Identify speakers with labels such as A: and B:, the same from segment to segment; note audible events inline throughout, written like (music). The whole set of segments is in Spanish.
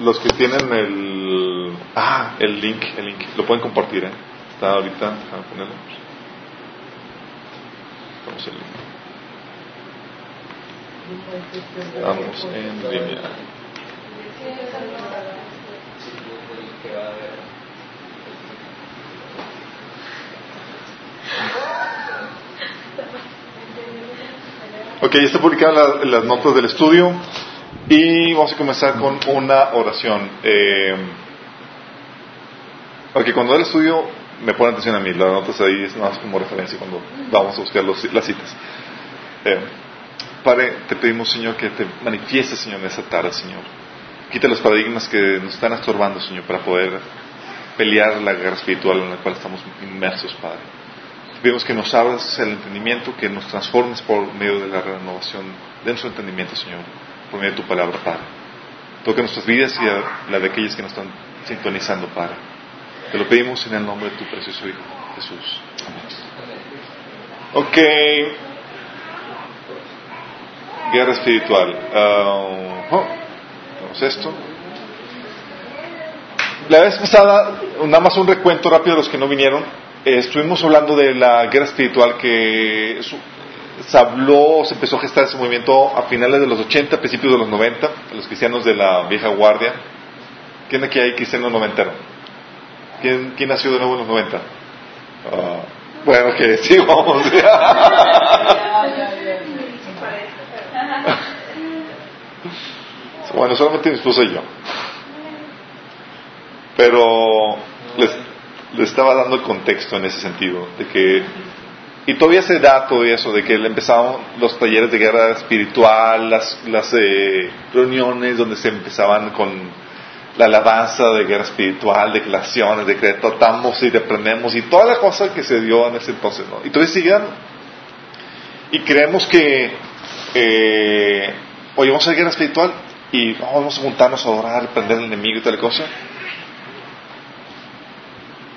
A: los que tienen el ah el link el link lo pueden compartir ¿eh? está ahorita a ponerlo vamos el link Estamos en línea. Ok, ya está publicada la- las notas del estudio y vamos a comenzar con una oración. Eh, ok, cuando el estudio me ponen atención a mí, las notas ahí es más como referencia cuando vamos a buscar las citas. Eh, Padre, te pedimos, Señor, que te manifiestes, Señor, en esta tarde, Señor. Quita los paradigmas que nos están estorbando, Señor, para poder pelear la guerra espiritual en la cual estamos inmersos, Padre. Te pedimos que nos abras el entendimiento, que nos transformes por medio de la renovación de nuestro entendimiento, Señor, por medio de tu palabra, Padre. Toca nuestras vidas y a la de aquellos que nos están sintonizando, Padre. Te lo pedimos en el nombre de tu precioso Hijo, Jesús. Amén. Ok. Guerra espiritual. Ah, oh, tenemos esto. La vez pasada, nada más un recuento rápido de los que no vinieron. eh, estuvimos hablando de la guerra espiritual que se habló, se empezó a gestar ese movimiento a finales de los 80, principios de los 90, los cristianos de la vieja guardia. ¿Quién aquí hay cristiano noventero? ¿Quién, quién nació de nuevo en los 90? Ah, bueno, que (laughs) sí, vamos. (laughs) Bueno, solamente mi esposa y yo. Pero les, les estaba dando el contexto en ese sentido, de que, y todavía se da todo eso, de que empezaron los talleres de guerra espiritual, las, las eh, reuniones donde se empezaban con la alabanza de guerra espiritual, declaraciones, de que tratamos y aprendemos, y toda la cosa que se dio en ese entonces, ¿no? Y todavía sigue dando. Y creemos que, eh, oye, vamos a hacer guerra espiritual y vamos a juntarnos a orar, prender al enemigo y tal cosa.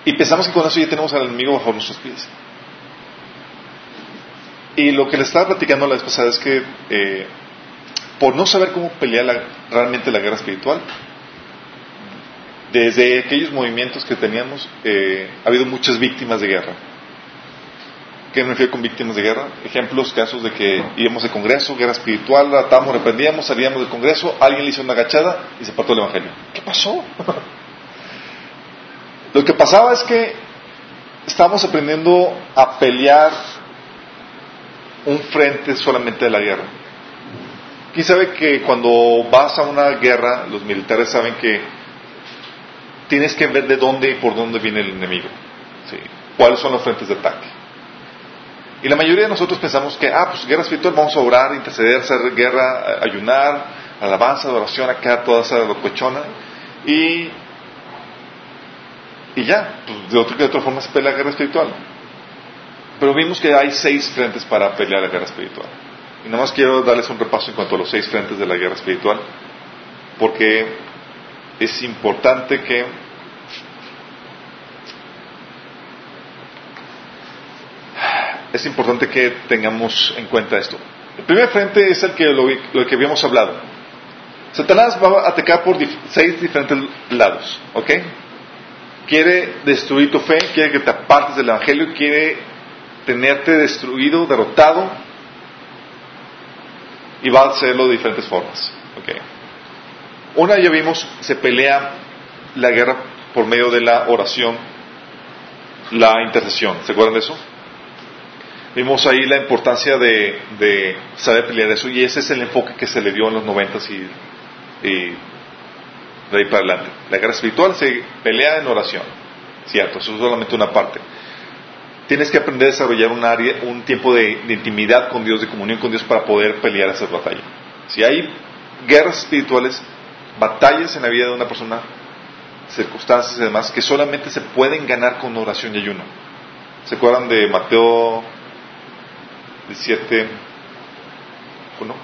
A: Y pensamos que con eso ya tenemos al enemigo bajo nuestros pies. Y lo que le estaba platicando la vez pasada es que eh, por no saber cómo pelear realmente la guerra espiritual, desde aquellos movimientos que teníamos, eh, ha habido muchas víctimas de guerra. ¿Qué me refiero con víctimas de guerra? Ejemplos, casos de que íbamos de congreso, guerra espiritual, atamos, reprendíamos, salíamos del congreso, alguien le hizo una agachada y se apartó el evangelio. ¿Qué pasó? (laughs) Lo que pasaba es que estábamos aprendiendo a pelear un frente solamente de la guerra. ¿Quién sabe que cuando vas a una guerra, los militares saben que tienes que ver de dónde y por dónde viene el enemigo? ¿Cuáles son los frentes de ataque? Y la mayoría de nosotros pensamos que, ah, pues guerra espiritual, vamos a orar, interceder, hacer guerra, ayunar, alabanza, adoración, acá, toda esa locuechona. Y, y ya, pues de, otra, de otra forma se pelea la guerra espiritual. Pero vimos que hay seis frentes para pelear la guerra espiritual. Y nada más quiero darles un repaso en cuanto a los seis frentes de la guerra espiritual, porque es importante que es importante que tengamos en cuenta esto. El primer frente es el que lo, lo que habíamos hablado. Satanás va a atacar por dif- seis diferentes lados, ¿ok? Quiere destruir tu fe, quiere que te apartes del evangelio, quiere tenerte destruido, derrotado, y va a hacerlo de diferentes formas. Una ya vimos, se pelea la guerra por medio de la oración, la intercesión, ¿se acuerdan de eso? Vimos ahí la importancia de, de saber pelear eso y ese es el enfoque que se le dio en los noventas y, y de ahí para adelante. La guerra espiritual se pelea en oración, cierto, eso es solamente una parte. Tienes que aprender a desarrollar un área, un tiempo de, intimidad con Dios, de comunión con Dios para poder pelear esa batalla. Si hay guerras espirituales, batallas en la vida de una persona, circunstancias y demás, que solamente se pueden ganar con oración y ayuno. ¿Se acuerdan de Mateo 17, 1?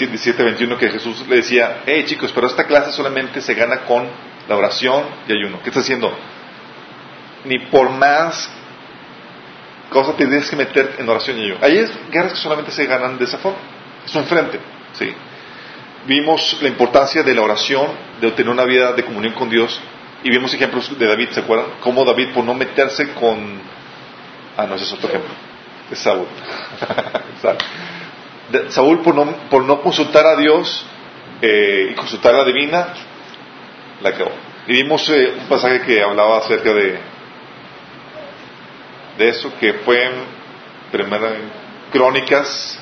A: 17, 21, que Jesús le decía, hey chicos, pero esta clase solamente se gana con la oración y ayuno. ¿Qué está haciendo? Ni por más cosas te tienes que meter en oración y ayuno. Hay guerras que solamente se ganan de esa forma. Es un frente, ¿sí? vimos la importancia de la oración, de tener una vida de comunión con Dios, y vimos ejemplos de David, ¿se acuerdan? Cómo David, por no meterse con. Ah, no, ese es otro ejemplo. Es Saúl. (laughs) Saúl, por no, por no consultar a Dios eh, y consultar a la divina, la acabó. Y vimos eh, un pasaje que hablaba acerca de, eso, que fue en Primera Crónicas,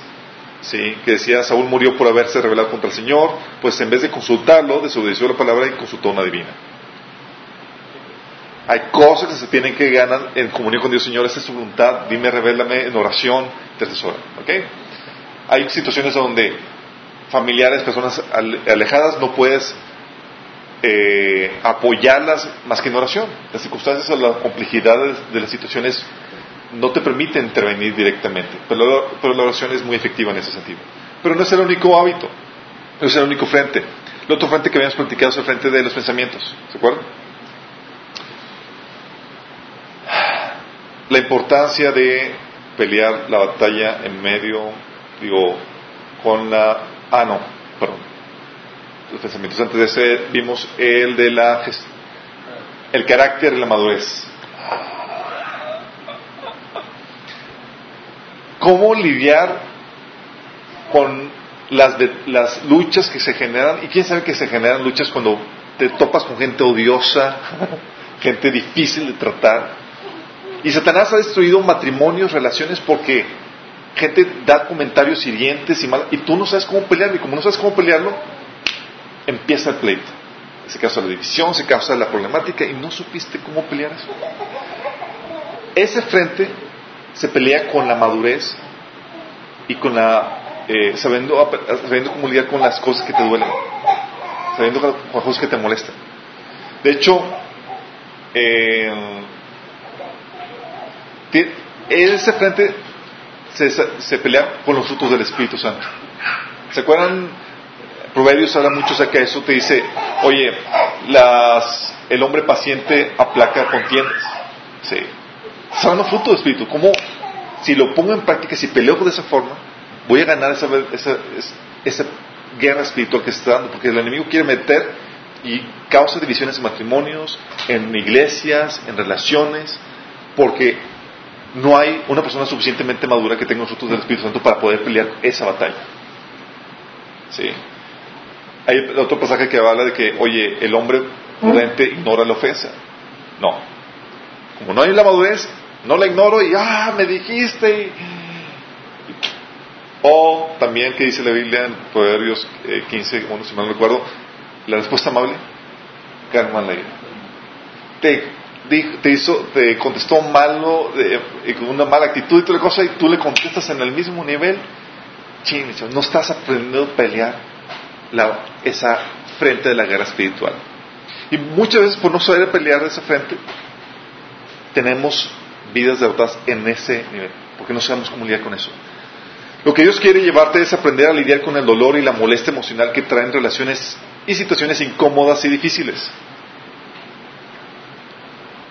A: ¿sí? que decía Saúl murió por haberse rebelado contra el Señor, pues en vez de consultarlo, desobedeció la palabra y consultó una divina. Hay cosas que se tienen que ganar en comunión con Dios, Señor, esa es su voluntad, dime, revélame en oración, intercesora. ¿Ok? Hay situaciones donde familiares, personas alejadas, no puedes eh, apoyarlas más que en oración. Las circunstancias o la complejidad de, las situaciones no te permiten intervenir directamente, pero, pero, la oración es muy efectiva en ese sentido. Pero no es el único hábito, no es el único frente. El otro frente que habíamos platicado es el frente de los pensamientos, ¿se acuerdan? la importancia de pelear la batalla en medio, digo, con la... Ah, no, perdón. Los pensamientos antes de ese vimos el de la... el carácter y la madurez. ¿Cómo lidiar con las, las luchas que se generan? Y quién sabe que se generan luchas cuando te topas con gente odiosa, (laughs) gente difícil de tratar y Satanás ha destruido matrimonios, relaciones, porque gente da comentarios hirientes y mal, y tú no sabes cómo pelearlo, y como no sabes cómo pelearlo, empieza el pleito. Se causa la división, se causa la problemática, y no supiste cómo pelear eso. Ese frente se pelea con la madurez y con la eh, sabiendo, sabiendo cómo lidiar con las cosas que te duelen, sabiendo con las cosas que te molestan. De hecho, eh, frente se, se, pelea con los frutos del Espíritu Santo. ¿Se acuerdan? Proverbios habla mucho acerca de eso. Te dice, oye, el hombre paciente aplaca contiendas. Sí. Son los frutos del Espíritu. ¿Cómo, si lo pongo en práctica, si peleo de esa forma, voy a ganar esa, esa, esa guerra espiritual que se está dando? Porque el enemigo quiere meter y causa divisiones en matrimonios, en iglesias, en relaciones, porque no hay una persona suficientemente madura que tenga los frutos del Espíritu Santo para poder pelear esa batalla. ¿Sí? Hay otro pasaje que habla de que, oye, el hombre prudente ignora la ofensa. No. Como no hay la madurez, no la ignoro y, ah, me dijiste. O también que dice la Biblia en Proverbios 15, eh, bueno, si mal no recuerdo, la respuesta amable, calma la ira. Te te hizo, te contestó malo, con una mala actitud y toda cosa, y tú le contestas en el mismo nivel, no estás aprendiendo a pelear la, esa frente de la guerra espiritual. Y muchas veces por no saber pelear esa frente, tenemos vidas derrotadas en ese nivel, porque no sabemos cómo lidiar con eso. Lo que Dios quiere llevarte es aprender a lidiar con el dolor y la molestia emocional que traen relaciones y situaciones incómodas y difíciles.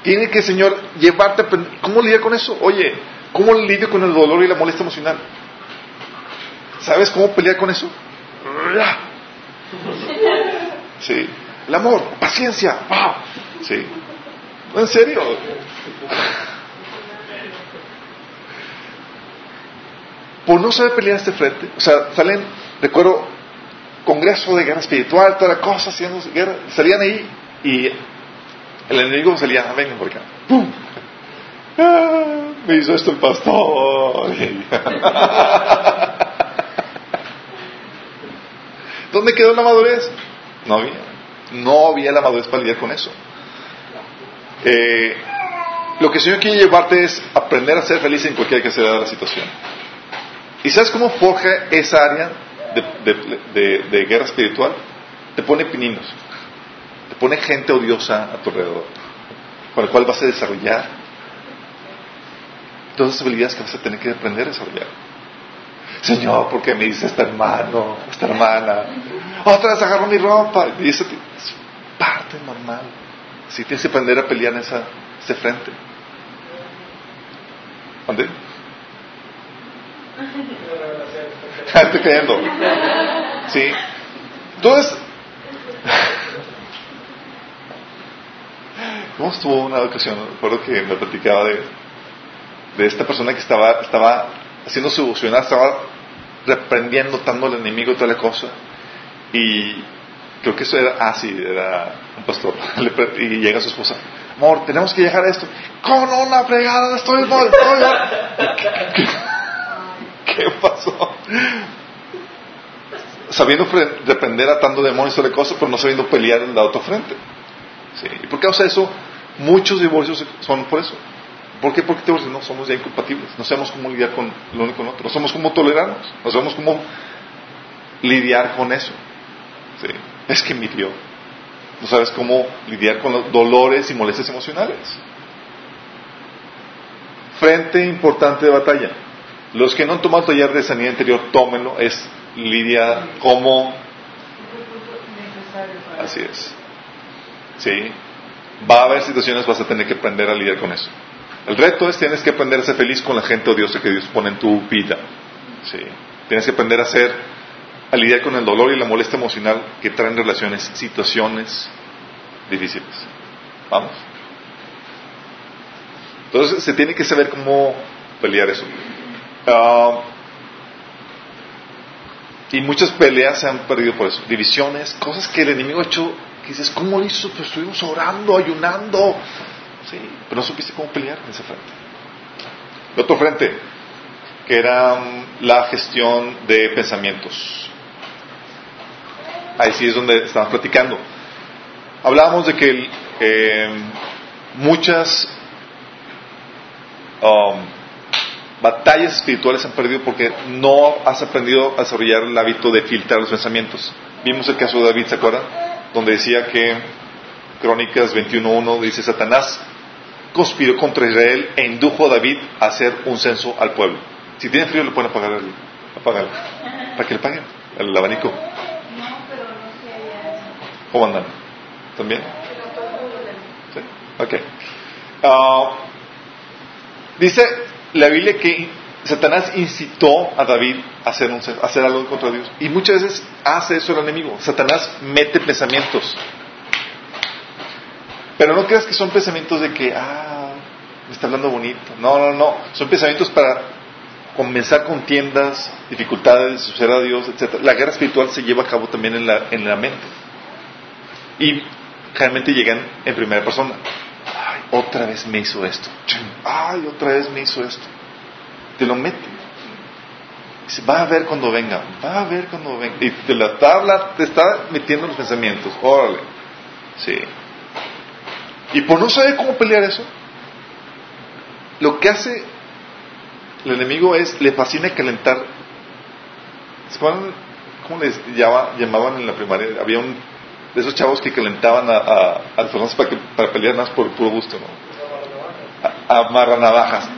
A: Tiene que, Señor, llevarte a ¿Cómo lidiar con eso? Oye, ¿cómo lidio con el dolor y la molestia emocional? ¿Sabes cómo pelear con eso? (laughs) Sí. El amor, paciencia. Sí. ¿En serio? Por no saber pelear este frente, o sea, salen, recuerdo, congreso de guerra espiritual, toda la cosa, haciendo guerra, salían ahí y el enemigo salía, venga por acá. ¡Pum! Ah, me hizo esto el pastor. (laughs) ¿Dónde quedó la madurez? No había. No había la madurez para lidiar con eso. Eh, lo que el Señor quiere llevarte es aprender a ser feliz en cualquier que sea la situación. ¿Y sabes cómo forja esa área de, guerra espiritual? Te pone pininos pone gente odiosa a tu alrededor, con la cual vas a desarrollar todas las habilidades que vas a tener que aprender a desarrollar. Señor, ¿por qué me dice este hermano, esta hermana? Otra vez agarró mi ropa. Y dice, es parte normal. Si tienes que aprender a pelear en esa, ese frente. ¿Dónde? Estoy cayendo. Sí. Entonces, ¿cómo estuvo una ocasión? Recuerdo que me platicaba de, de esta persona que estaba, estaba haciendo su estaba reprendiendo tanto al enemigo y toda la cosa. Y creo que eso era, ah, era un pastor. (laughs) y llega su esposa, amor, tenemos que a esto. Con una fregada, estoy mal, estoy mal. (laughs) ¿Qué, pasó? Sabiendo reprender a tanto demonios y toda la cosa, pero no sabiendo pelear en la otra frente. Sí. ¿Y por causa eso? Muchos divorcios son por eso. ¿Por qué? Porque no somos ya incompatibles. No sabemos cómo lidiar con lo uno con otro. No sabemos cómo tolerarnos. No sabemos cómo lidiar con eso. ¿Sí? Es que mi Dios. No sabes cómo lidiar con los dolores y molestias emocionales. Frente importante de batalla. Los que no han tomado taller de sanidad interior, tómenlo. Es lidiar como. Así es. ¿Sí? Va a haber situaciones, vas a tener que aprender a lidiar con eso. El reto es tienes que aprender a ser feliz con la gente odiosa que Dios pone en tu vida. ¿sí? Tienes que aprender a ser, a lidiar con el dolor y la molestia emocional que traen relaciones, situaciones difíciles. Vamos. Entonces se tiene que saber cómo pelear eso. Ah, y muchas peleas se han perdido por eso. Divisiones, cosas que el enemigo ha hecho, dices, ¿cómo lo hizo? Pues estuvimos orando, ayunando, Sí, pero no supiste cómo pelear en ese frente. El otro frente, que era um, la gestión de pensamientos. Ahí sí es donde estamos platicando. Hablábamos de que eh, muchas um, batallas espirituales se han perdido porque no has aprendido a desarrollar el hábito de filtrar los pensamientos. Vimos el caso de David, ¿se acuerdan? Donde decía que Crónicas 21.1 dice, Satanás conspiró contra Israel e indujo a David a hacer un censo al pueblo. Si tiene frío le pueden apagar el, apagar, para que le paguen el abanico. No, pero no ¿Cómo andan? ¿También? ¿Sí? Ok. Uh, dice la Biblia que Satanás incitó a David a hacer, un, a hacer algo contra Dios. Y muchas veces hace eso el enemigo. Satanás mete pensamientos pero no creas que son pensamientos de que, ah, me está hablando bonito. No, no, no. Son pensamientos para comenzar contiendas, dificultades, suceder a Dios, etc. La guerra espiritual se lleva a cabo también en la, en la mente. Y generalmente llegan en primera persona. Otra vez me hizo esto. Ay, otra vez me hizo esto. Te lo mete. Dice, va a ver cuando venga, va a ver cuando venga. Y te la tabla te está metiendo los pensamientos. Órale. Sí. Y por no saber cómo pelear eso, lo que hace el enemigo es, le fascina calentar. ¿Cómo les llamaban en la primaria? Había un de esos chavos que calentaban a, a, las personas para, para pelear más por puro gusto, ¿no? A, navajas.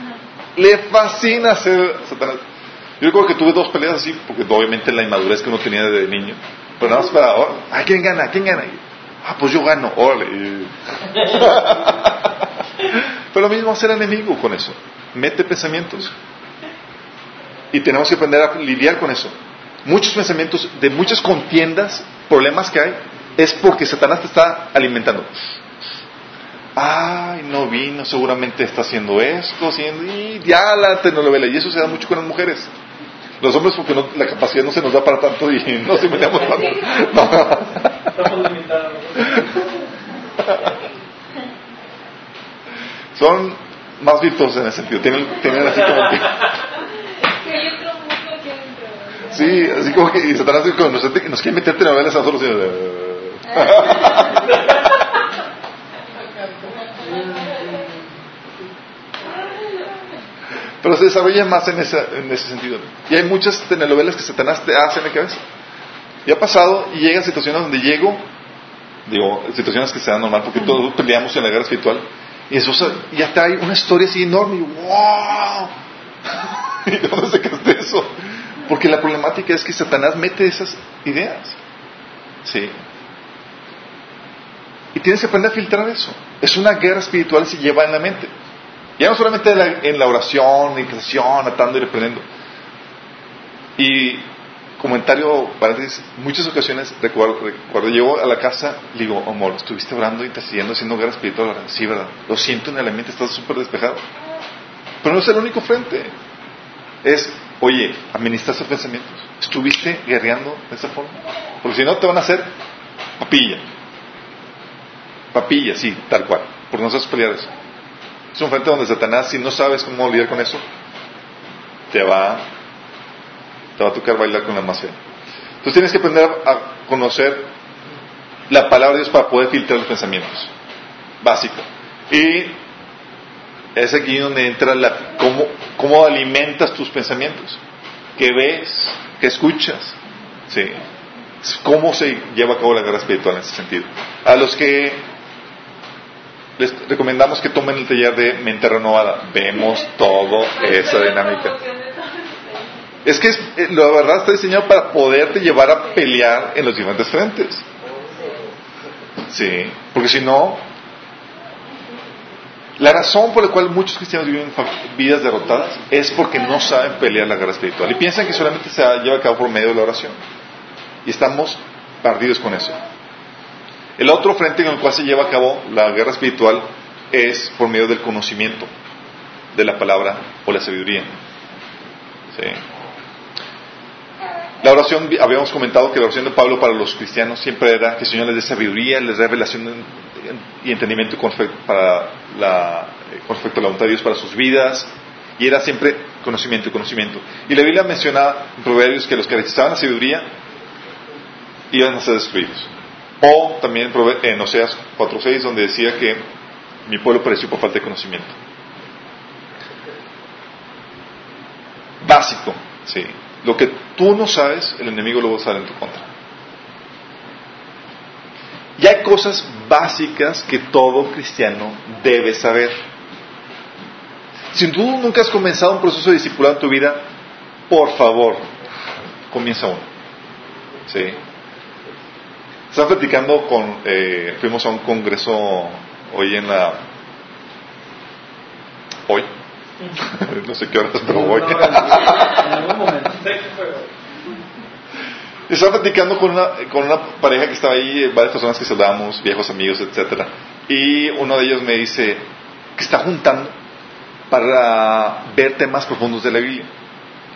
A: Le fascina hacer Satanás. Yo recuerdo que tuve dos peleas así, porque obviamente la inmadurez que uno tenía de niño. Pero nada más para, oh, ¿quién gana? ¿Quién gana? Ah, pues yo gano, órale. (laughs) Pero lo mismo hacer enemigo con eso. Mete pensamientos. Y tenemos que aprender a lidiar con eso. Muchos pensamientos de muchas contiendas, problemas que hay, es porque Satanás te está alimentando. Ay, no vino, seguramente está haciendo esto, haciendo, y ya la telenovela. Y eso se da mucho con las mujeres. Los hombres porque la capacidad no se nos da para tanto y (laughs) no se metemos tanto. (laughs) Son más virtuosos en ese sentido. Tienen, tienen así como que... Sí, así como que y Satanás nos, nos quiere meterte novelas a nosotros. Pero se desarrolla más en, esa, en ese sentido. Y hay muchas telenovelas que Satanás te hace en la cabeza. Y ha pasado y llegan situaciones donde llego, digo, situaciones que se dan normal, porque todos peleamos en la guerra espiritual, y eso ya está hay una historia así enorme, y ¡wow! (laughs) ¿Y dónde sacaste eso? Porque la problemática es que Satanás mete esas ideas. ¿Sí? Y tienes que aprender a filtrar eso. Es una guerra espiritual que se lleva en la mente. Ya no solamente en la, oración, en la oración, atando y reprendiendo. Y comentario, paréntesis, muchas ocasiones recuerdo, recuerdo, llego a la casa, digo, amor, estuviste orando, intercediendo, haciendo guerra espiritual. Sí, ¿verdad? Lo siento en el mente, estás súper despejado. Pero no es el único frente. Es, oye, administraste pensamientos. ¿Estuviste guerreando de esa forma? Porque si no, te van a hacer papilla. Papilla, sí, tal cual. Por pelear eso. Es un frente donde Satanás, si no sabes cómo lidiar con eso, te va, te va a tocar bailar con la más Entonces tienes que aprender a conocer la palabra de Dios para poder filtrar los pensamientos. Básico. Y es aquí donde entra la, cómo, cómo alimentas tus pensamientos. ¿Qué ves? ¿Qué escuchas? ¿Sí? ¿Cómo se lleva a cabo la guerra espiritual en ese sentido? A los que les recomendamos que tomen el taller de mente renovada. Vemos todo esa dinámica. Es que eh, la verdad está diseñado para poderte llevar a pelear en los diferentes frentes. Sí, porque si no, la razón por la cual muchos cristianos viven vidas derrotadas es porque no saben pelear la guerra espiritual y piensan que solamente se lleva a cabo por medio de la oración. Y estamos perdidos con eso. El otro frente en el cual se lleva a cabo la guerra espiritual es por medio del conocimiento de la palabra o la sabiduría. La oración, habíamos comentado que la oración de Pablo para los cristianos siempre era que el Señor les dé sabiduría, les dé revelación y entendimiento con respecto, la, con respecto a la voluntad de Dios para sus vidas, y era siempre conocimiento y conocimiento. Y la Biblia menciona en Proverbios que los que rechazaban la sabiduría iban a ser destruidos. O también en Oseas 4.6, donde decía que mi pueblo pereció por falta de conocimiento. Básico, sí. Lo que tú no sabes, el enemigo lo va a usar en tu contra. Y hay cosas básicas que todo cristiano debe saber. Si tú nunca has comenzado un proceso de discipulado en tu vida, por favor, comienza uno. ¿Sí? Estaba platicando con, eh, fuimos a un congreso hoy en la, hoy, no sé qué horas, pero hoy. Estaba platicando con una, con una pareja que estaba ahí, varias personas que saludamos, viejos amigos, etcétera, y uno de ellos me dice que está juntando para ver temas profundos de la Biblia.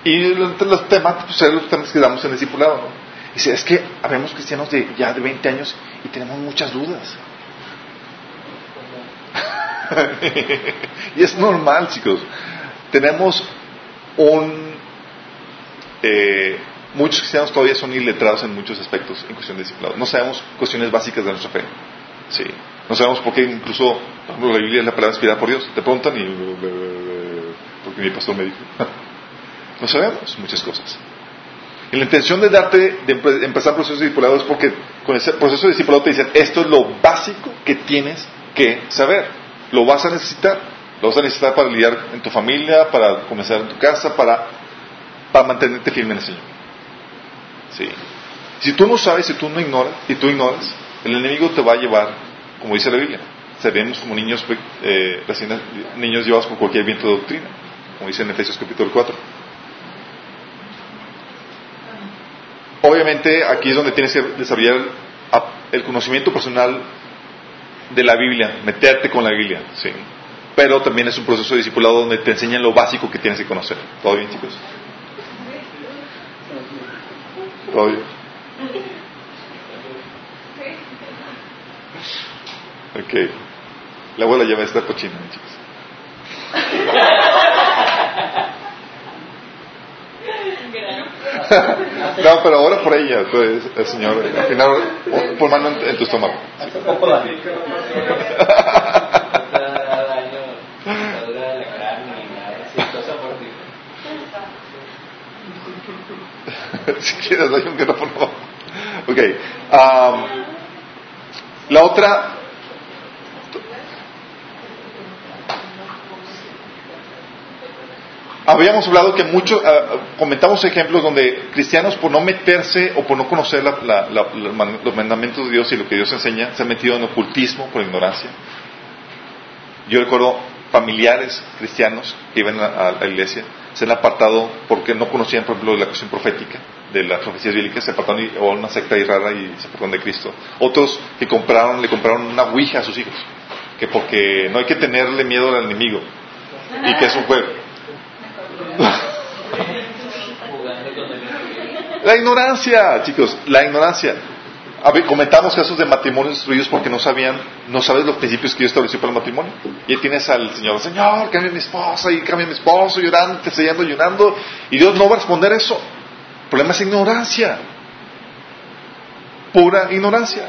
A: Y entre los temas, pues, son los temas que damos en el discipulado, ¿no? Dice, es que habemos cristianos de ya de 20 años y tenemos muchas dudas. (laughs) y es normal, chicos. Tenemos un... Eh, muchos cristianos todavía son iletrados en muchos aspectos en cuestión de discipulado. No sabemos cuestiones básicas de nuestra fe. Sí. No sabemos por qué incluso la Biblia es la palabra inspirada por Dios. Te preguntan y... Porque mi pastor me dijo. (laughs) no sabemos muchas cosas. La intención de darte, de empezar el proceso de discipulado es porque con ese proceso de discipulado te dicen, esto es lo básico que tienes que saber. Lo vas a necesitar. Lo vas a necesitar para lidiar en tu familia, para comenzar en tu casa, para, para mantenerte firme en el Señor. Sí. Si tú no sabes, si tú no ignoras, y tú ignoras, el enemigo te va a llevar, como dice la Biblia, seremos como niños, eh, niños llevados por cualquier viento de doctrina, como dice en Efesios capítulo 4. Aquí es donde tienes que desarrollar el conocimiento personal de la Biblia, meterte con la Biblia, sí. Pero también es un proceso de discipulado donde te enseñan lo básico que tienes que conocer. ¿Todo bien, chicos? ¿Todo bien? Ok. La abuela ya va a cochina, chicos. (laughs) no, pero ahora por ella, pues, el Señor, al final, por mano en, tu estómago. (laughs) si quieres, hay un micrófono. Ok. Um, la otra habíamos hablado que muchos, ah, comentamos ejemplos donde cristianos por no meterse o por no conocer los mandamientos de Dios y lo que Dios enseña, se han metido en ocultismo por ignorancia. Yo recuerdo familiares cristianos que iban a, la iglesia, se han apartado porque no conocían, por ejemplo, la cuestión profética. de las profecías bíblicas, se apartaron o una secta ahí rara y se apartaron de Cristo. Otros que compraron, le compraron una ouija a sus hijos, que porque no hay que tenerle miedo al enemigo y que es un juego. La ignorancia, chicos, la ignorancia. A ver, comentamos casos de matrimonios destruidos porque no sabían, no sabes los principios que Dios estableció para el matrimonio. Y ahí tienes al Señor, Señor, cambia mi esposa y cambia mi esposo, llorando, sellando, llorando. Y Dios no va a responder eso. El problema es ignorancia. Pura ignorancia.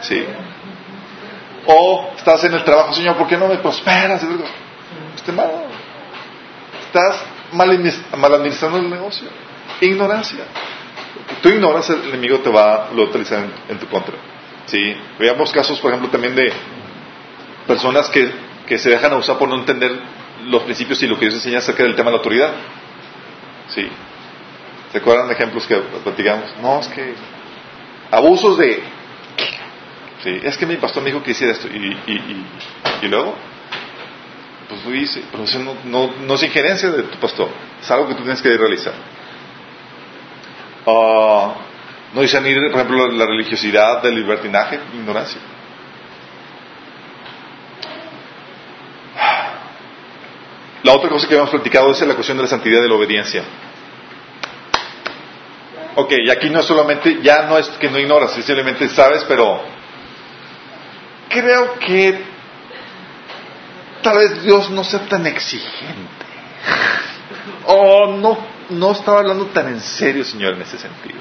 A: Sí. O estás en el trabajo, Señor, ¿por qué no me prosperas? Estimado, estás mal administrando el negocio. Ignorancia tú ignoras, el enemigo te va a utilizar en, tu contra. ¿sí? Veamos casos, por ejemplo, también de personas que, que se dejan usar por no entender los principios y lo que Dios enseña acerca del tema de la autoridad. ¿Sí? ¿Se acuerdan de ejemplos que platicamos? No, es que abusos de... Sí, es que mi pastor me dijo que hiciera esto. Y, y, y, y luego, pues lo hice. Pero eso no, no, no es injerencia de tu pastor. Es algo que tú tienes que realizar. Uh, no discernir, por ejemplo, la religiosidad del libertinaje, ignorancia. La otra cosa que habíamos platicado es la cuestión de la santidad de la obediencia. Ok, y aquí no solamente, ya no es que no ignoras, simplemente sabes, pero creo que tal vez Dios no sea tan exigente. O no no estaba hablando tan en serio, Señor, en ese sentido.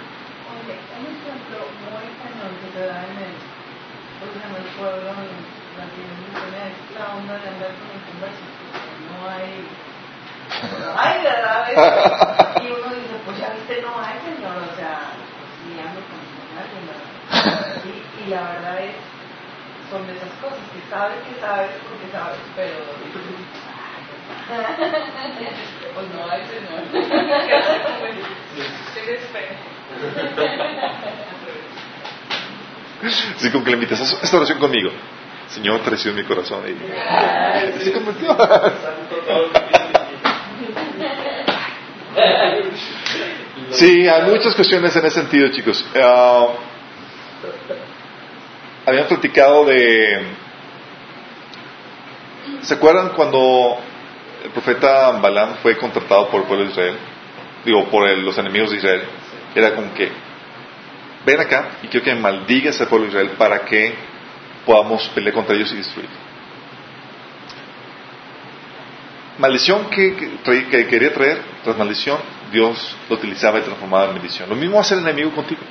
B: Hay, ¿verdad? Y uno dice, pues ya viste, no hay, Señor, o sea, ni ando con alguien, ¿verdad? Y, y la verdad es, son de esas cosas que sabes que sabes porque sabes, pero (laughs) pues no hay (laughs) Señor.
A: Sí, con que le invitas a esta oración conmigo. Señor, recibe mi corazón. Y se convirtió. Sí, hay muchas cuestiones en ese sentido, chicos. Uh, habíamos platicado de. ¿Se acuerdan cuando el profeta Balaam fue contratado por el pueblo de Israel, digo, por los enemigos de Israel, era como que, ven acá y quiero que maldigas al pueblo de Israel para que podamos pelear contra ellos y destruirlos. Maldición que, que, quería traer, tras maldición, Dios lo utilizaba y transformaba en bendición. Lo mismo hace el enemigo contigo.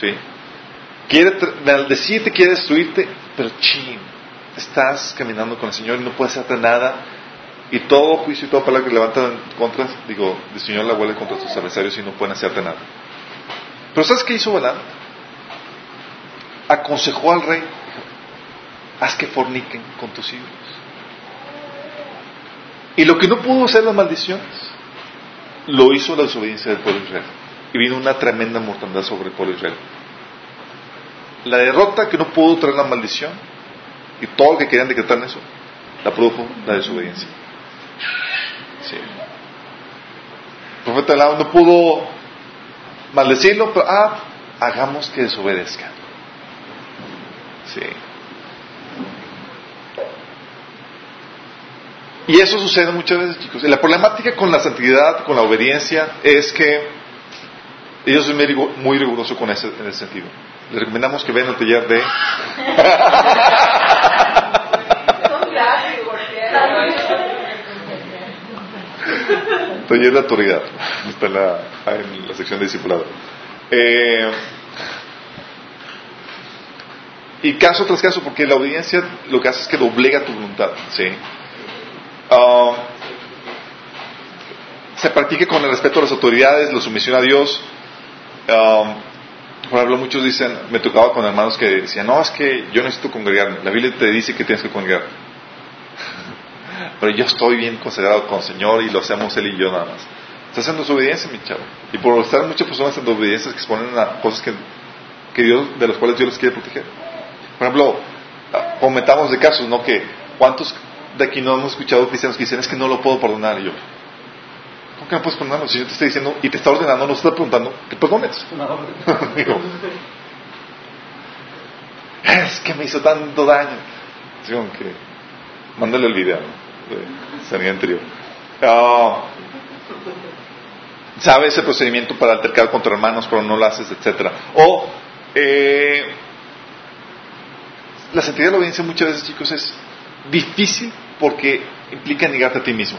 A: ¿Sí? Quiere maldecirte, quiere destruirte, pero chin, estás caminando con el Señor y no puedes hacerte nada y todo juicio y toda palabra que levantan contra, digo, el Señor la vuelve contra sus adversarios y no pueden hacerte nada. Pero ¿sabes qué hizo Balán? Aconsejó al rey, haz que forniquen con tus hijos. Y lo que no pudo hacer las maldiciones, lo hizo la desobediencia del pueblo de Israel. Y vino una tremenda mortandad sobre el pueblo Israel. La derrota que no pudo traer la maldición, y todo lo que querían decretar en eso, la produjo la desobediencia. Sí. El profeta no pudo maldecirlo, pero ah, hagamos que desobedezca. Sí. Y eso sucede muchas veces, chicos. Y la problemática con la santidad, con la obediencia, es que ellos son muy rigurosos con ese, en ese sentido. Les recomendamos que vean el taller de... (laughs) Taller de autoridad. Está en la, en la sección de discipulado. Eh, y caso tras caso, porque la obediencia lo que hace es que doblega tu voluntad. ¿sí? Um, se practica con el respeto a las autoridades, la sumisión a Dios. Um, por ejemplo, muchos dicen, me tocaba con hermanos que decían, no, es que yo necesito congregarme. La Biblia te dice que tienes que congregar. (laughs) Pero yo estoy bien consagrado con el Señor y lo hacemos Él y yo nada más. Estás haciendo su obediencia, mi chavo. Y por estar muchas personas en obediencia que exponen a cosas que, que Dios, de las cuales Dios les quiere proteger. Por ejemplo, comentamos de casos, ¿no? Que cuántos de aquí no hemos escuchado cristianos que dicen es que no lo puedo perdonar. Y yo, ¿por qué no puedes perdonarlo? Si yo te estoy diciendo y te está ordenando, no te está preguntando que perdones. (laughs) Digo, es que me hizo tanto daño. Digo, que mándale el video de sanidad anterior. Ah, sabes el procedimiento para altercar contra hermanos, pero no lo haces, etcétera. O eh, la santidad de la obediencia muchas veces, chicos, es difícil porque implica negarte a ti mismo.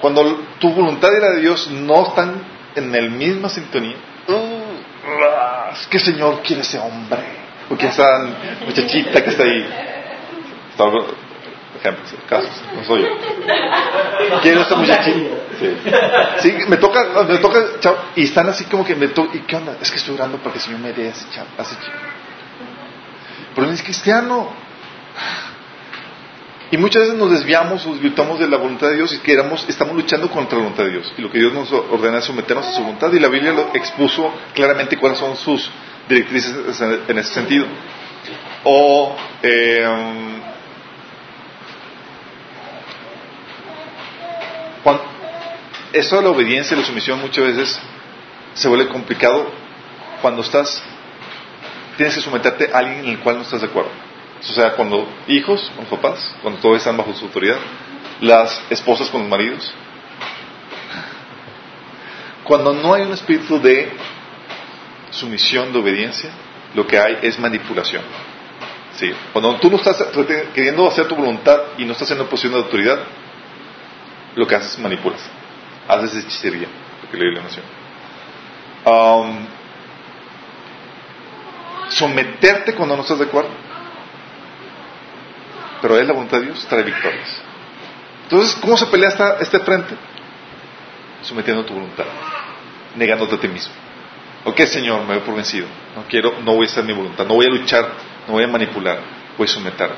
A: Cuando tu voluntad y la de Dios no están en el misma sintonía, uh, que el Señor quiere ese hombre, porque esa muchachita que está ahí, ejemplos, casos, no soy yo. Quiero esta muchachita. Sí. sí, me toca, me toca, chavo, y están así como que me toca, ¿y qué onda? Es que estoy orando para que el Señor me dé ese chavo, ese chico. Pero él es cristiano. Y muchas veces nos desviamos o desvirtuamos de la voluntad de Dios y queramos, estamos luchando contra la voluntad de Dios. Y lo que Dios nos ordena es someternos a su voluntad. Y la Biblia lo expuso claramente cuáles son sus directrices en ese sentido. O eh, eso de la obediencia y la sumisión muchas veces se vuelve complicado cuando estás, tienes que someterte a alguien en el cual no estás de acuerdo. O sea, cuando hijos con los papás, cuando todos están bajo su autoridad, las esposas con los maridos. Cuando no hay un espíritu de sumisión, de obediencia, lo que hay es manipulación. Sí. Cuando tú no estás queriendo hacer tu voluntad y no estás en una posición de autoridad, lo que haces es manipulas. Haces hechicería, lo que la nación. Someterte cuando no estás de acuerdo pero es la voluntad de Dios trae victorias. Entonces, ¿cómo se pelea esta, este frente? Sometiendo tu voluntad, negándote a ti mismo. Ok, Señor, me voy por vencido. No quiero, no voy a hacer mi voluntad, no voy a luchar, no voy a manipular, voy a someter.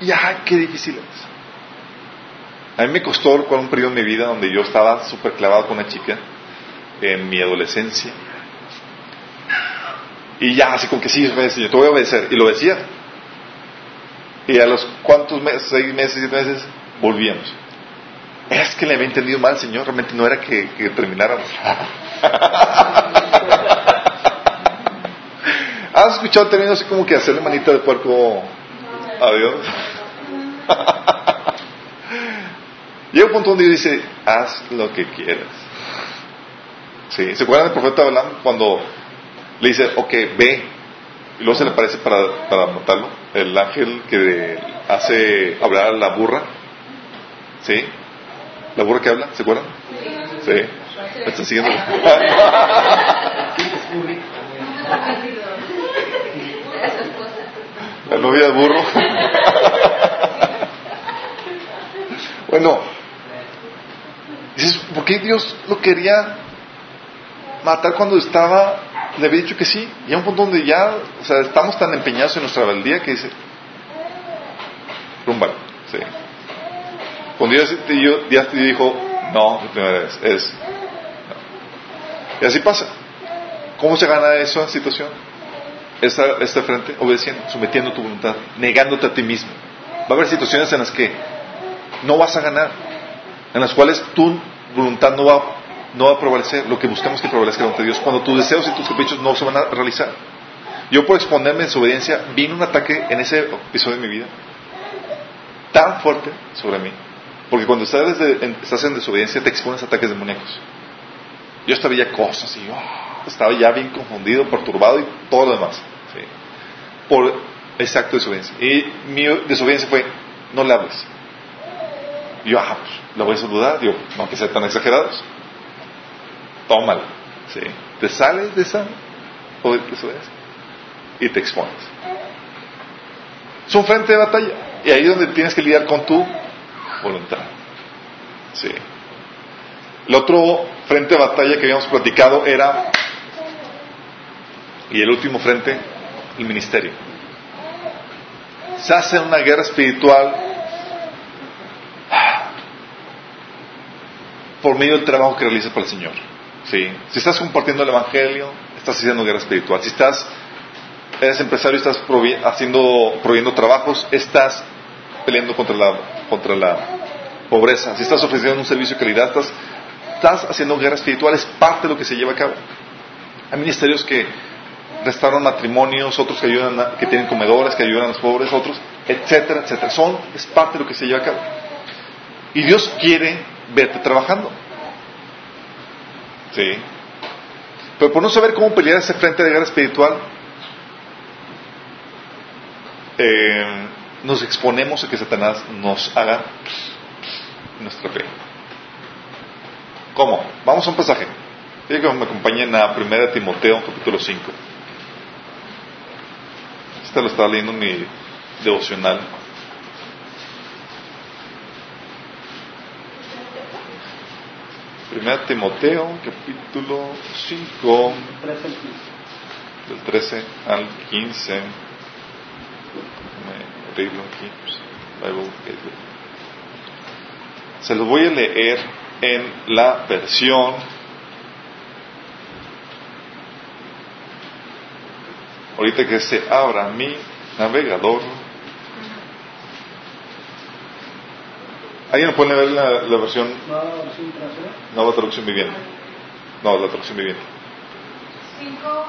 A: Y ¡ay, qué difícil es! A mí me costó un periodo en mi vida donde yo estaba súper clavado con una chica en mi adolescencia. Y ya, así como que sí, yo te voy a obedecer. Y lo decía. Y a los cuantos meses, seis meses, siete meses, volvíamos. Es que le había entendido mal, Señor. Realmente no era que, que termináramos. (laughs) ¿Has escuchado el término así como que hacerle manita de puerco a Dios? (laughs) Llega un punto donde Dios dice, haz lo que quieras. ¿Sí? ¿Se acuerdan del profeta Balaam cuando le dice, ok, ve? Y luego se le aparece para, para matarlo. El ángel que hace hablar a la burra. ¿Sí? ¿La burra que habla? ¿Se acuerdan? Sí. ¿Me están siguiendo? (laughs) La novia de burro. (laughs) bueno, dices, ¿por qué Dios lo quería matar cuando estaba, le había dicho que sí? Y a un punto donde ya, o sea, estamos tan empeñados en nuestra rebeldía que dice, rumba, sí. Cuando Dios te dijo, no, la primera vez, es. Y así pasa. ¿Cómo se gana esa situación? Esta, este frente, obedeciendo, sometiendo tu voluntad, negándote a ti mismo. Va a haber situaciones en las que no vas a ganar, en las cuales tu voluntad no va, no va a prevalecer, lo que buscamos que prevalezca ante Dios, cuando tus deseos y tus caprichos no se van a realizar. Yo por exponerme en su obediencia, vino un ataque en ese episodio de mi vida tan fuerte sobre mí, porque cuando estás, en, estás en desobediencia te expones a ataques demoníacos. Yo estaba ya cosas y oh, estaba ya bien confundido, perturbado y todo lo demás. ¿sí? Por ese acto de desobediencia. Y mi desobediencia fue, no le hables. Yo, ah, pues, la voy a saludar, digo, no que sean tan exagerados. Tómala. ¿sí? Te sales de esa desobediencia y te expones. Es un frente de batalla. Y ahí es donde tienes que lidiar con tu voluntad. Sí. El otro frente de batalla que habíamos platicado era, y el último frente, el ministerio. Se hace una guerra espiritual por medio del trabajo que realizas para el Señor. ¿Sí? Si estás compartiendo el Evangelio, estás haciendo guerra espiritual. Si estás, eres empresario y estás haciendo, proveyendo trabajos, estás peleando contra la, contra la pobreza. Si estás ofreciendo un servicio de calidad, estás estás haciendo guerra espiritual, es parte de lo que se lleva a cabo. Hay ministerios que restauran matrimonios, otros que ayudan, a- que tienen comedores, que ayudan a los pobres, otros, etcétera, etcétera. Son, es parte de lo que se lleva a cabo. Y Dios quiere verte trabajando. Sí. Pero por no saber cómo pelear ese frente de guerra espiritual, eh, nos exponemos a que Satanás nos haga nuestra fe. ¿Cómo? Vamos a un pasaje. Quiero que me acompañen a 1 Timoteo, capítulo 5. Este lo estaba leyendo en mi devocional. Primera Timoteo, capítulo 5,
C: 13 al 15.
A: del 13 al 15. Déjame abrirlo aquí. pues. Se los voy a leer en la versión ahorita que se abra mi navegador. ¿Alguien puede ver la, la versión
C: No.
A: Nueva traducción viviente? No, la traducción viviente.
B: Cinco.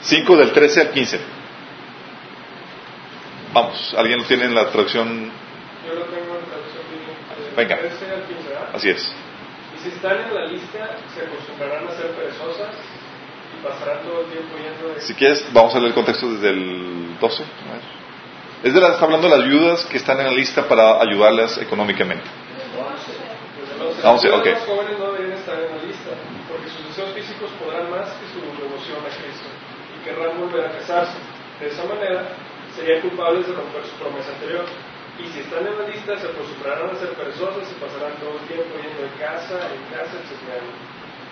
A: 5 del 13 al 15. Vamos, ¿alguien lo tiene en la traducción?
D: Yo lo tengo en traducción viviente.
A: Venga.
D: 13 al 15, ¿verdad?
A: Así es.
D: Y si están en la lista, se acostumbrarán a ser perezosas y pasarán todo el tiempo yendo de...
A: Si quieres, vamos a leer el contexto desde el 12. A ver. Es de la, está hablando de las ayudas que están en la lista para ayudarlas económicamente.
D: Los
A: Vamos a-
D: los
A: ok.
D: más jóvenes no deberían estar en la lista, porque sus deseos físicos podrán más que su devoción a Cristo y querrán volver a casarse. De esa manera, serían culpables de romper su promesa anterior. Y si están en la lista, se acostumbrarán a ser perezosas y pasarán todo el tiempo yendo de casa en casa, chismeando,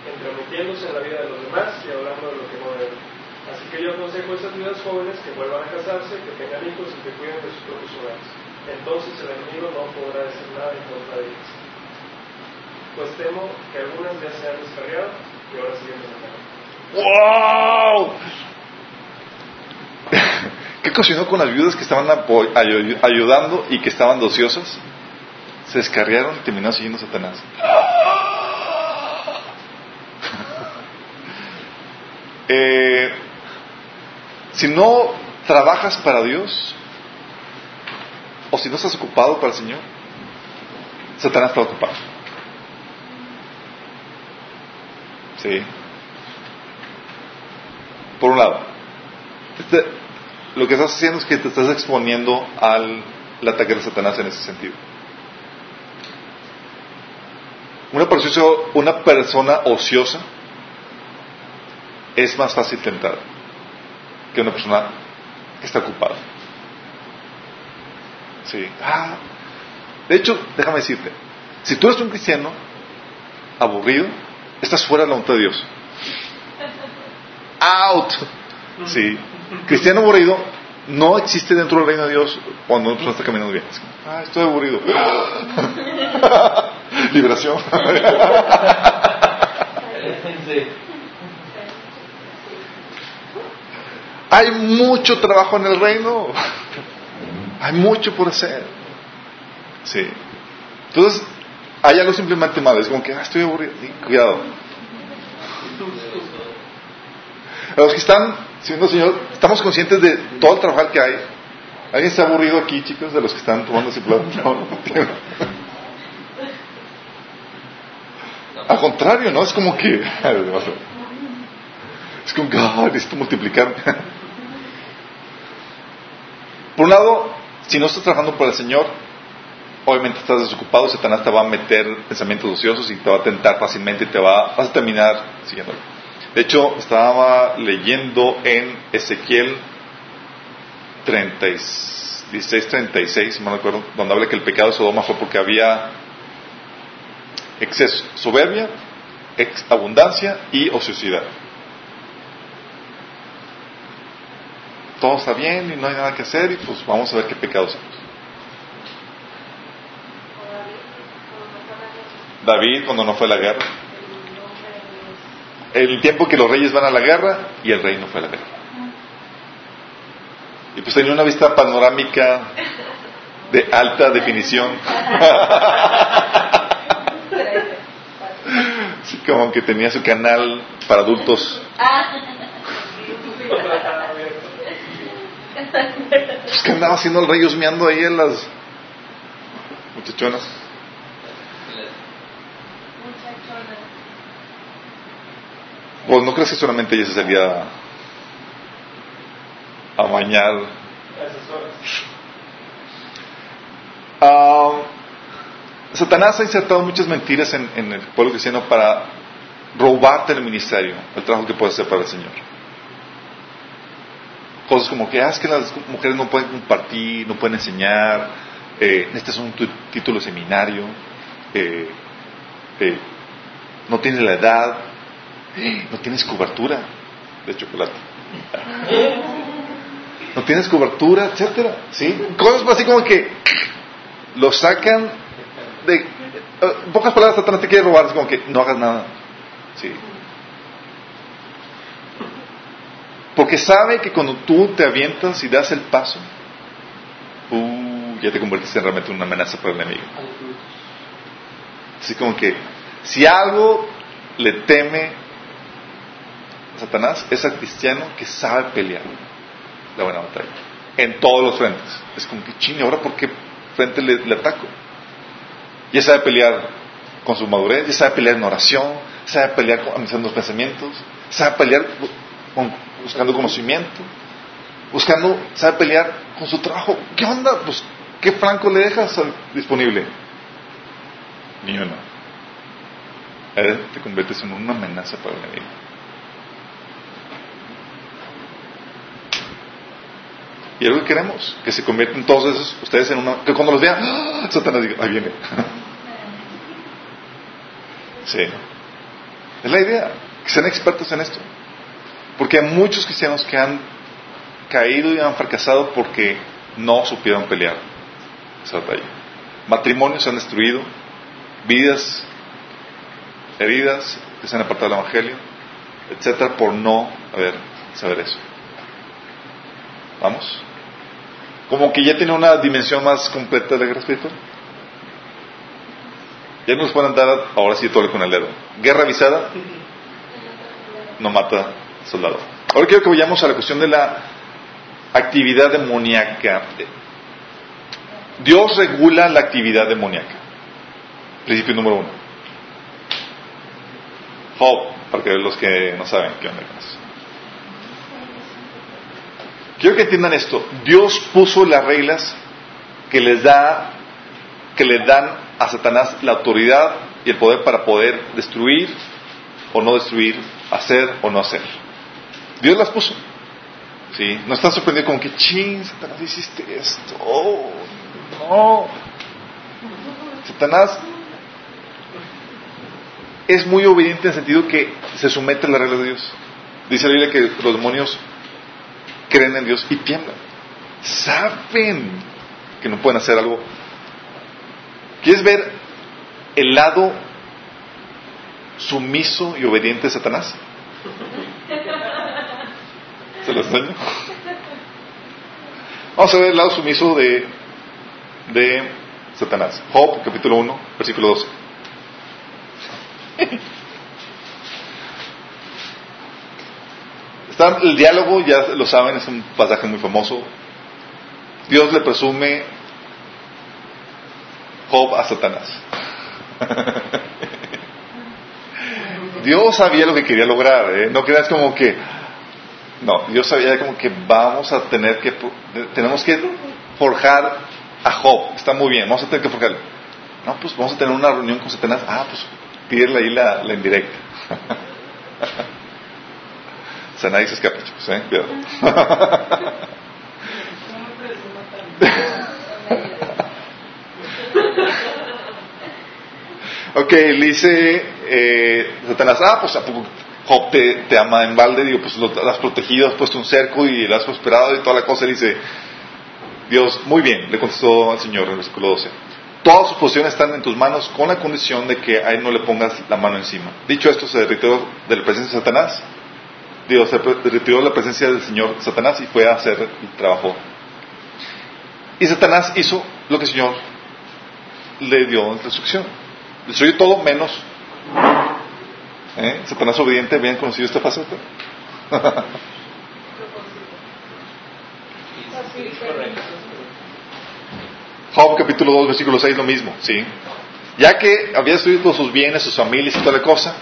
D: entrometiéndose en la vida de los demás y hablando de lo que no deben. Así que yo aconsejo a esas viudas jóvenes que vuelvan a casarse, que tengan hijos y que cuiden de sus propios hogares. Entonces el enemigo no podrá decir nada en contra de ellos. Pues temo que algunas ya se han descarriado y ahora siguen en la
A: ¡Wow! ¿Qué ocasionó con las viudas que estaban ayudando y que estaban dociosas? Se descarriaron y terminaron siguiendo a Satanás. (laughs) Eh, si no trabajas para Dios, o si no estás ocupado para el Señor, Satanás está ocupado. Sí. Por un lado, este, lo que estás haciendo es que te estás exponiendo al ataque de Satanás en ese sentido. Una persona, una persona ociosa es más fácil tentar que una persona está ocupada. Sí. Ah, de hecho, déjame decirte, si tú eres un cristiano aburrido, estás fuera de la voluntad de Dios. Out. Sí. Cristiano aburrido no existe dentro del reino de Dios cuando una persona está caminando bien. Ah, estoy aburrido. (laughs) Liberación. (laughs)
C: Sí.
A: Hay mucho trabajo en el reino. Hay mucho por hacer. Sí. Entonces, hay algo simplemente malo. Es como que, ah, estoy aburrido. Cuidado. A los que están siendo Señor, estamos conscientes de todo el trabajo que hay. ¿Alguien está aburrido aquí, chicos, de los que están tomando plan? No, no. Al contrario, ¿no? Es como que. (laughs) Es como que, ah, necesito multiplicar. Por un lado, si no estás trabajando para el Señor, obviamente estás desocupado, Satanás te va a meter pensamientos ociosos y te va a tentar fácilmente y te va, vas a terminar siguiéndolo. De hecho, estaba leyendo en Ezequiel 30, 16, 36, si no me acuerdo, donde habla que el pecado de Sodoma fue porque había exceso, soberbia, ex- abundancia y ociosidad. Todo está bien y no hay nada que hacer y pues vamos a ver qué pecados hay. David cuando no fue a la guerra, el tiempo que los reyes van a la guerra y el rey no fue a la guerra. Y pues tenía una vista panorámica de alta definición. (laughs) como que tenía su canal para adultos. Pues que andaba haciendo el rey husmeando ahí en las muchachonas.
B: Muchachona.
A: Pues no crees que solamente ella se salía a bañar. Ah, Satanás ha insertado muchas mentiras en, en el pueblo cristiano para robarte el ministerio, el trabajo que puedes hacer para el Señor. Cosas como que, ah, es que las mujeres no pueden compartir, no pueden enseñar, eh, necesitas un tu- título de seminario, eh, eh, no tienes la edad, eh, no tienes cobertura de chocolate, (laughs) no tienes cobertura, etcétera, ¿sí? Cosas así como que lo sacan de en pocas palabras Satanás te quiere robar es como que no hagas nada sí porque sabe que cuando tú te avientas y das el paso uh, ya te conviertes en realmente una amenaza para el enemigo. Así como que si algo le teme a Satanás es al cristiano que sabe pelear la buena batalla. En todos los frentes. Es como que ching ahora por qué frente le, ataco ya sabe pelear con su madurez, ya sabe pelear en oración, sabe pelear con, los pensamientos, sabe pelear con- buscando conocimiento, buscando, sabe pelear con su trabajo. ¿Qué onda? Pues, ¿qué franco le dejas disponible? Ni uno. Te conviertes en una amenaza para el enemigo. Y es lo que queremos, que se convierten todos esos, ustedes en una, que cuando los vean, ¡ah! Satanás diga, ahí viene. (laughs) Sí. Es la idea, que sean expertos en esto. Porque hay muchos cristianos que han caído y han fracasado porque no supieron pelear esa batalla. Matrimonios se han destruido, vidas heridas que se han apartado del Evangelio, etcétera, por no haber saber eso. Vamos. Como que ya tiene una dimensión más completa de la guerra espiritual. Ya nos pueden dar ahora sí todo con el dedo. Guerra avisada no mata soldado. Ahora quiero que vayamos a la cuestión de la actividad demoníaca. Dios regula la actividad demoníaca. Principio número uno. Job, para que los que no saben qué onda con eso. Quiero que entiendan esto. Dios puso las reglas que les da, que le dan a Satanás la autoridad y el poder para poder destruir o no destruir, hacer o no hacer. Dios las puso. ¿Sí? No están sorprendidos como que, ching, Satanás hiciste esto. Oh, no. Satanás es muy obediente en el sentido que se somete a las reglas de Dios. Dice la Biblia que los demonios creen en Dios y tiemblan. Saben que no pueden hacer algo. ¿Quieres ver el lado sumiso y obediente de Satanás? ¿Se? Vamos a ver el lado sumiso de, de Satanás. Job, capítulo 1, versículo 12. Está el diálogo, ya lo saben, es un pasaje muy famoso. Dios le presume Job a Satanás. (laughs) Dios sabía lo que quería lograr, ¿eh? no creas como que, no, Dios sabía como que vamos a tener que, tenemos que forjar a Job, está muy bien, vamos a tener que forjarlo. No, pues vamos a tener una reunión con Satanás, ah, pues pídele ahí la, la indirecta. (laughs) o sea, nadie se escapa, chicos, ¿eh? Cuidado. (laughs) Ok, le dice eh, Satanás, ah, pues a poco Job te, te ama en balde, digo, pues lo, lo has protegido, has puesto un cerco y lo has prosperado y toda la cosa. Y dice, Dios, muy bien, le contestó al Señor en el versículo 12. Todas sus posiciones están en tus manos con la condición de que a él no le pongas la mano encima. Dicho esto, se retiró de la presencia de Satanás. Dios se retiró de la presencia del Señor Satanás y fue a hacer el trabajo. Y Satanás hizo lo que el Señor le dio en instrucción. Destruyó todo menos ¿Eh? Satanás obediente, ¿habían conocido esta faceta? Job capítulo 2, versículo 6, lo mismo, ¿sí? Ya que había destruido sus bienes, sus familias y toda la cosa,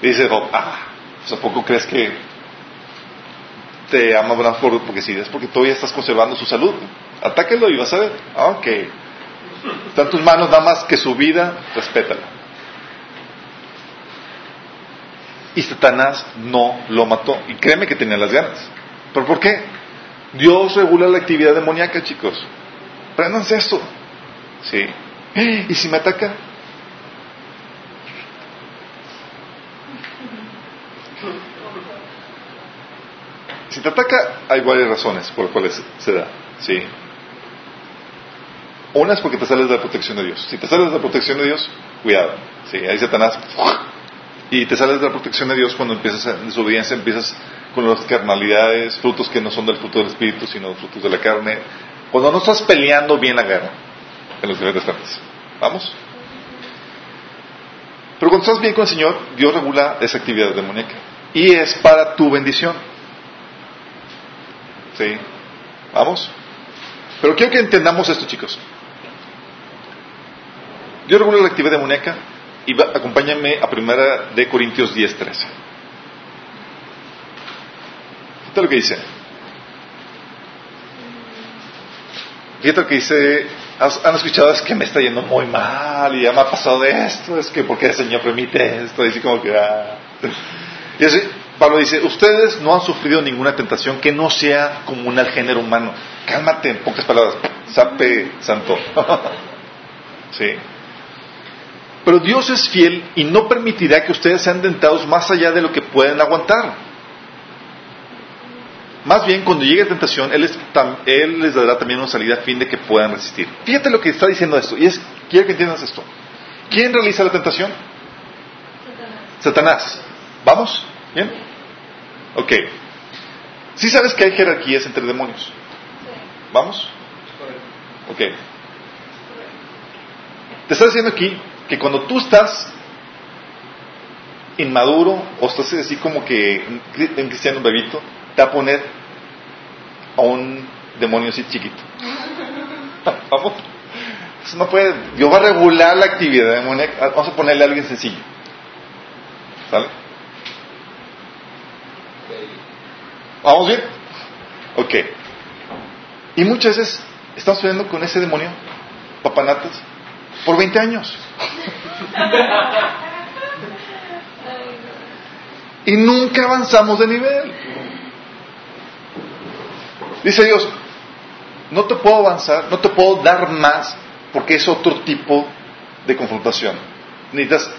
A: dice Job, ah, pues, ¿a poco crees que te ama más por, porque sí, es porque todavía estás conservando su salud. Atáquelo y vas a ver. Ah, ok. Está tus manos nada más que su vida, respétala. Y Satanás no lo mató. Y créeme que tenía las ganas. ¿Pero por qué? Dios regula la actividad demoníaca, chicos. Préndanse esto. ¿Sí? (gasps) ¿Y si me ataca? Si te ataca, hay varias razones por las cuales se da. ¿Sí? Una es porque te sales de la protección de Dios. Si te sales de la protección de Dios, cuidado. ¿Sí? Ahí Satanás. Y te sales de la protección de Dios cuando empiezas en desobediencia, empiezas con las carnalidades, frutos que no son del fruto del Espíritu, sino frutos de la carne. Cuando no estás peleando bien la guerra en los diferentes frentes. ¿Vamos? Pero cuando estás bien con el Señor, Dios regula esa actividad demoníaca. Y es para tu bendición. ¿Sí? ¿Vamos? Pero quiero que entendamos esto, chicos. Dios regula la actividad demoníaca y va, acompáñame a primera de Corintios 10, 13. Fíjate lo que dice. Fíjate lo que dice. Han escuchado, es que me está yendo muy mal y ya me ha pasado de esto, es que porque el Señor permite esto, y así como que... Ah. Y así, Pablo dice, ustedes no han sufrido ninguna tentación que no sea común al género humano. Cálmate, en pocas palabras, sape santo. (laughs) sí. Pero Dios es fiel y no permitirá que ustedes sean tentados más allá de lo que pueden aguantar. Más bien, cuando llegue la tentación, él, él, les dará también una salida a fin de que puedan resistir. Fíjate lo que está diciendo esto, y es, quiero que entiendas esto. ¿Quién realiza la tentación?
B: Satanás.
A: Satanás. ¿Vamos? ¿Bien? Ok. ¿Sí sabes que hay jerarquías entre demonios?
B: Sí.
A: ¿Vamos? Ok. Te está diciendo aquí que cuando tú estás inmaduro o estás así como que en cristiano bebito, te va a poner a un demonio así chiquito. (laughs) Vamos. Eso no puede. Dios va a regular la actividad demoníaca. Vamos a ponerle a alguien sencillo. ¿Sale? ¿Vamos bien? Ok. Y muchas veces estamos peleando con ese demonio, papanatas, por 20 años. Y nunca avanzamos de nivel. Dice Dios, no te puedo avanzar, no te puedo dar más, porque es otro tipo de confrontación. Necesitas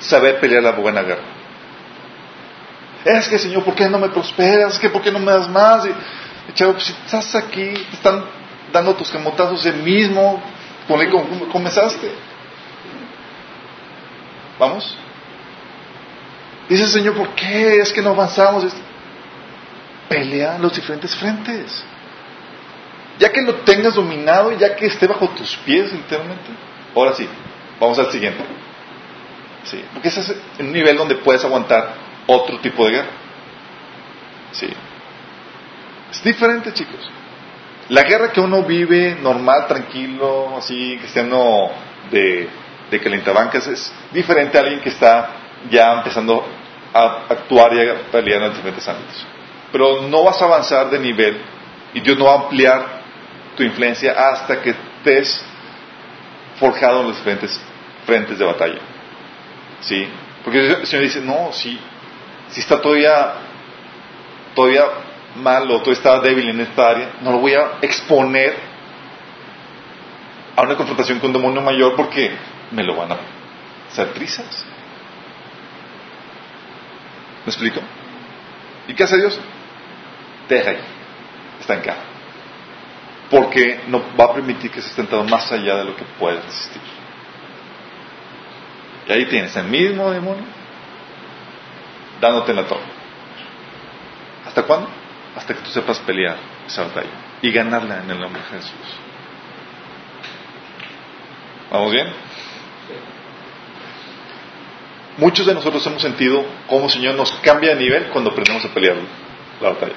A: saber pelear la buena guerra. Es que, Señor, ¿por qué no me prosperas? Es que, ¿por qué no me das más? Y, chavo, pues, si estás aquí, te están dando tus camotazos el mismo el que comenzaste. ¿Vamos? Dice Señor, ¿por qué es que no avanzamos? Pelea los diferentes frentes. Ya que lo tengas dominado ya que esté bajo tus pies literalmente. Ahora sí, vamos al siguiente. Sí, porque ese es un nivel donde puedes aguantar otro tipo de guerra. Sí. Es diferente, chicos. La guerra que uno vive normal, tranquilo, así, cristiano de, de calentabancas, es diferente a alguien que está ya empezando a actuar y a pelear en diferentes ámbitos. Pero no vas a avanzar de nivel y Dios no va a ampliar tu influencia hasta que estés forjado en los diferentes frentes de batalla. ¿Sí? Porque el Señor dice, no, si, si está todavía, todavía mal o todavía está débil en esta área, no lo voy a exponer a una confrontación con un demonio mayor porque me lo van a hacer trizas. ¿Me explico? ¿Y qué hace Dios? Te deja ahí, casa. Porque no va a permitir que se esté tentado más allá de lo que puedes resistir. Y ahí tienes el mismo demonio dándote en la torre. ¿Hasta cuándo? Hasta que tú sepas pelear esa batalla y ganarla en el nombre de Jesús. ¿Vamos bien? Muchos de nosotros hemos sentido cómo el Señor nos cambia de nivel cuando aprendemos a pelear la batalla.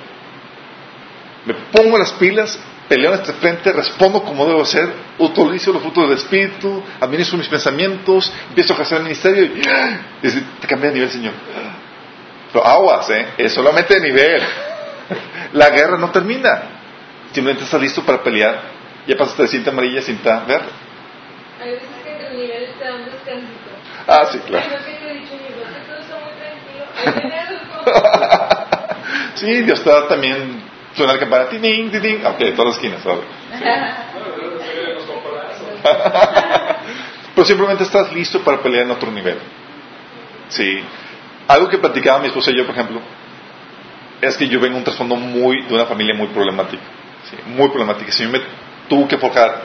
A: Me pongo las pilas, peleo en este frente, respondo como debo ser, utilizo los frutos del Espíritu, administro mis pensamientos, empiezo a ejercer el ministerio y, y te cambia de nivel, Señor. Pero aguas, ¿eh? Es solamente de nivel. La guerra no termina. Simplemente estás listo para pelear. Ya pasaste de cinta amarilla a cinta verde.
E: Hay veces que entre niveles te un descansito.
A: Ah, sí, claro. (laughs) Sí, Dios está también suena el campana. Ting, ting, ting. Ok, todas las esquinas. ¿sabes? (laughs)
D: Compadrazos.
A: Pero simplemente estás listo para pelear en otro nivel. Sí. Algo que platicaba mi esposa y yo, por ejemplo, es que yo vengo de un trasfondo muy, de una familia muy problemática. Sí, muy problemática. Si yo me tuve que forjar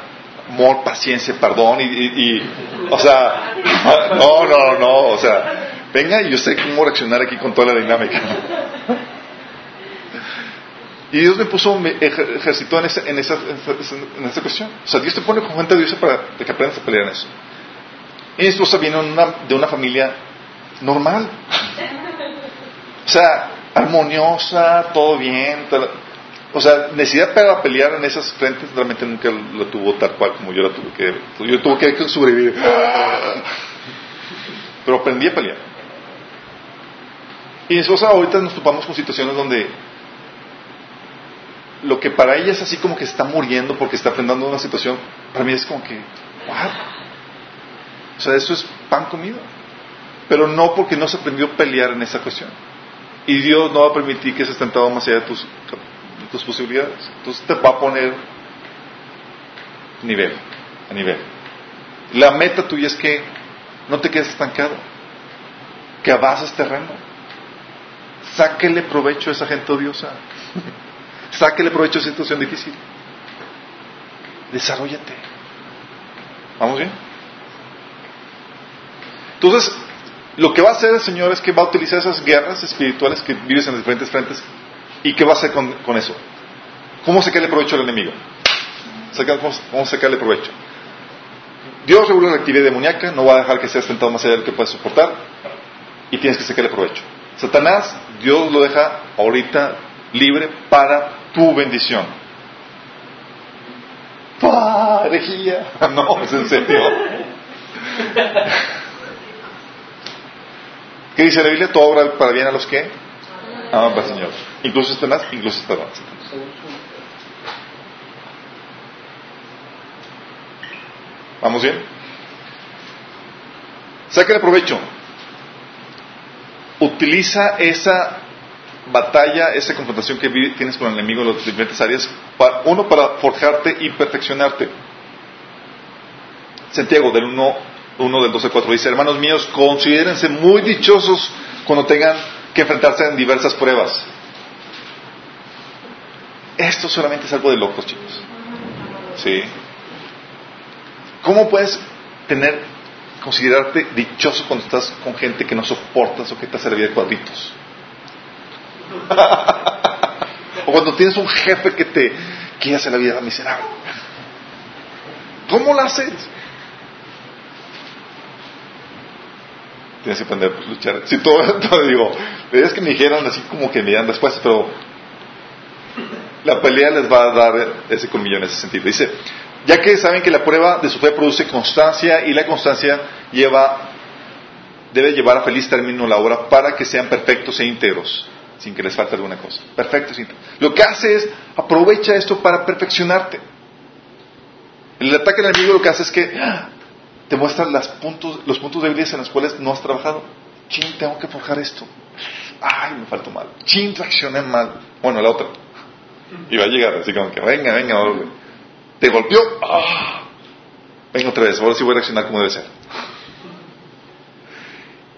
A: amor, paciencia, perdón y, y- y- o sea, (laughs) no, no, no, o sea, venga y yo sé cómo reaccionar aquí con toda la dinámica. Y Dios me puso, me ejer- ejercitó en esa, en, esa, en esa cuestión. O sea, Dios te pone con gente de Dios para que aprendas a pelear en eso. Y mi esposa viene una, de una familia normal. O sea, armoniosa, todo bien. O sea, necesidad para pelear en esas frentes realmente nunca lo tuvo tal cual como yo la tuve que. Yo tuve que sobrevivir. Pero aprendí a pelear. Y mi esposa ahorita nos topamos con situaciones donde lo que para ella es así como que está muriendo porque está aprendiendo una situación, para mí es como que. O sea, eso es pan comido. Pero no porque no se aprendió a pelear en esa cuestión. Y Dios no va a permitir que se tentado más allá de tus, de tus posibilidades. Entonces te va a poner nivel, a nivel. La meta tuya es que no te quedes estancado, que avances terreno. Sáquele provecho a esa gente odiosa. (laughs) Sáquele provecho a esa situación difícil. Desarrollate. ¿Vamos bien? Entonces, lo que va a hacer el Señor es que va a utilizar esas guerras espirituales que vives en diferentes frentes. ¿Y qué va a hacer con, con eso? ¿Cómo sacarle provecho al enemigo? ¿Cómo, sacarle provecho? Dios regula la actividad demoníaca, no va a dejar que seas tentado más allá de lo que puedes soportar y tienes que sacarle provecho. Satanás, Dios lo deja ahorita libre para tu bendición. ¡Pah! herejía! (laughs) No, es en serio. (laughs) ¿Qué dice la Biblia? Todo obra para bien a los que aman al Señor. Incluso Satanás, incluso Satanás. ¿Vamos bien? Sácale provecho. Utiliza esa batalla, esa confrontación que tienes con el enemigo en las diferentes áreas, para- uno para forjarte y perfeccionarte. Santiago del 1, 1 del 12 al 4 dice, hermanos míos, considérense muy dichosos cuando tengan que enfrentarse en diversas pruebas. Esto solamente es algo de locos, chicos. ¿Sí? ¿Cómo puedes tener, considerarte dichoso cuando estás con gente que no soportas o que te vida de cuadritos? (laughs) o cuando tienes un jefe que te quiere hacer la vida miserable. ¿Cómo lo haces? Tienes que aprender a luchar. Si todo, (laughs) todo digo, es que me dijeron así como que me dan después, pero la pelea les va a dar ese colmillo en ese sentido. Dice, ya que saben que la prueba de su fe produce constancia y la constancia lleva, debe llevar a feliz término la obra para que sean perfectos e íntegros, sin que les falte alguna cosa. Perfectos e íntegros. Lo que hace es, aprovecha esto para perfeccionarte. El ataque del enemigo lo que hace es que ¡ah! Te muestra las puntos, los puntos débiles en los cuales no has trabajado. Chin, tengo que forjar esto. Ay, me faltó mal. Chin, reaccioné mal. Bueno, la otra. Y va a llegar, así como que, venga, venga. Te golpeó. ¡Ah! Venga otra vez, ahora sí voy a reaccionar como debe ser.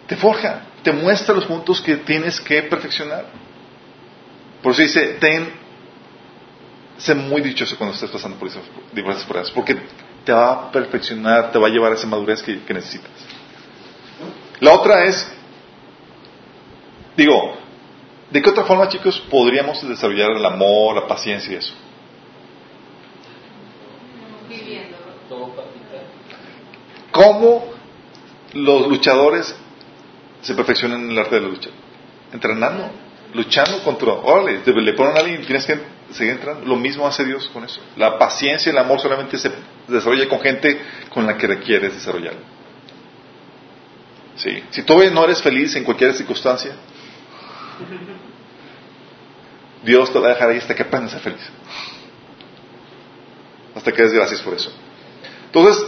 A: Te forja, te muestra los puntos que tienes que perfeccionar. Por eso dice, ten, sé muy dichoso cuando estés pasando por esas diversas pruebas, porque te va a perfeccionar, te va a llevar a esa madurez que, que necesitas. La otra es, digo, ¿de qué otra forma, chicos, podríamos desarrollar el amor, la paciencia y eso?
E: Viviendo.
A: ¿Cómo los luchadores se perfecciona en el arte de la lucha? Entrenando, luchando contra, órale, te- le ponen a alguien y tienes que seguir entrando. Lo mismo hace Dios con eso. La paciencia y el amor solamente se desarrolla con gente con la que requieres desarrollarlo. Sí. Si todavía no eres feliz en cualquier circunstancia, Dios te va a dejar ahí hasta que aprendas a ser feliz. Hasta que des gracias por eso. Entonces,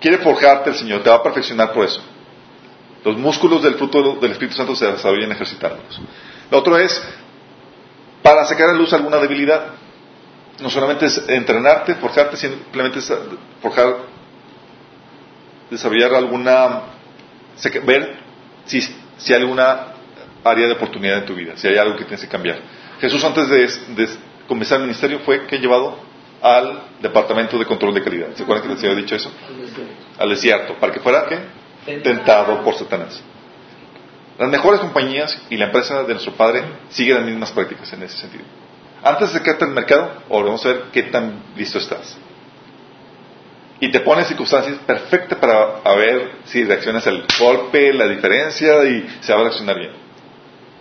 A: quiere forjarte el Señor, te va a perfeccionar por eso. Los músculos del fruto del Espíritu Santo se desarrollan ejercitándolos. Lo otro es, para sacar a luz alguna debilidad, no solamente es entrenarte, forjarte, simplemente es forjar, desarrollar alguna, ver si, si hay alguna área de oportunidad en tu vida, si hay algo que tienes que cambiar. Jesús antes de, comenzar el ministerio fue que llevado al departamento de control de calidad. ¿Se acuerdan que les había dicho eso? Al desierto, para que fuera ¿qué? tentado por Satanás. Las mejores compañías y la empresa de nuestro Padre siguen las mismas prácticas en ese sentido. Antes de sacarte al mercado, ahora vamos a ver qué tan listo estás. Y te pone circunstancias perfectas para ver si reaccionas al golpe, la diferencia y se va a reaccionar bien.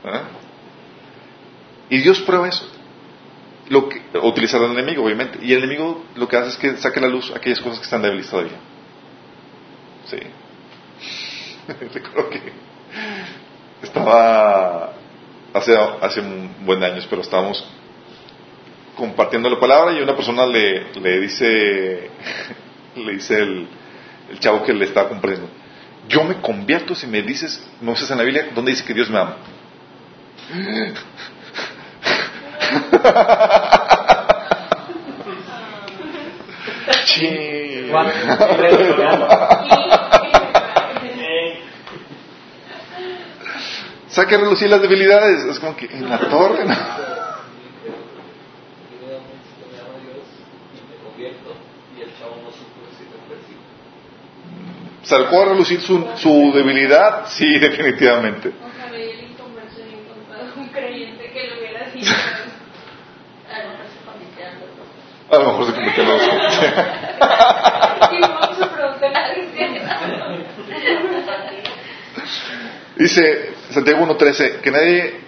A: ¿verdad? Y Dios prueba eso. Lo que, utilizar al enemigo, obviamente. Y el enemigo lo que hace es que saque a la luz aquellas cosas que están débiles todavía. Sí. (laughs) Recuerdo que estaba hace, hace un buen años, pero estábamos compartiendo la palabra y una persona le, le dice, (laughs) le dice el, el chavo que le estaba compartiendo, yo me convierto si me dices, no usas en la Biblia, ¿dónde dice que Dios me ama? (laughs) Sí. Saca a relucir las debilidades. Es como que en la torre. ¿no? Sacó a relucir su, su debilidad. Sí, (laughs) definitivamente.
E: A lo mejor se convirtieron los dos.
A: A lo mejor se convirtió en (laughs)
E: alguien.
A: Dice Santiago 1.13 que nadie,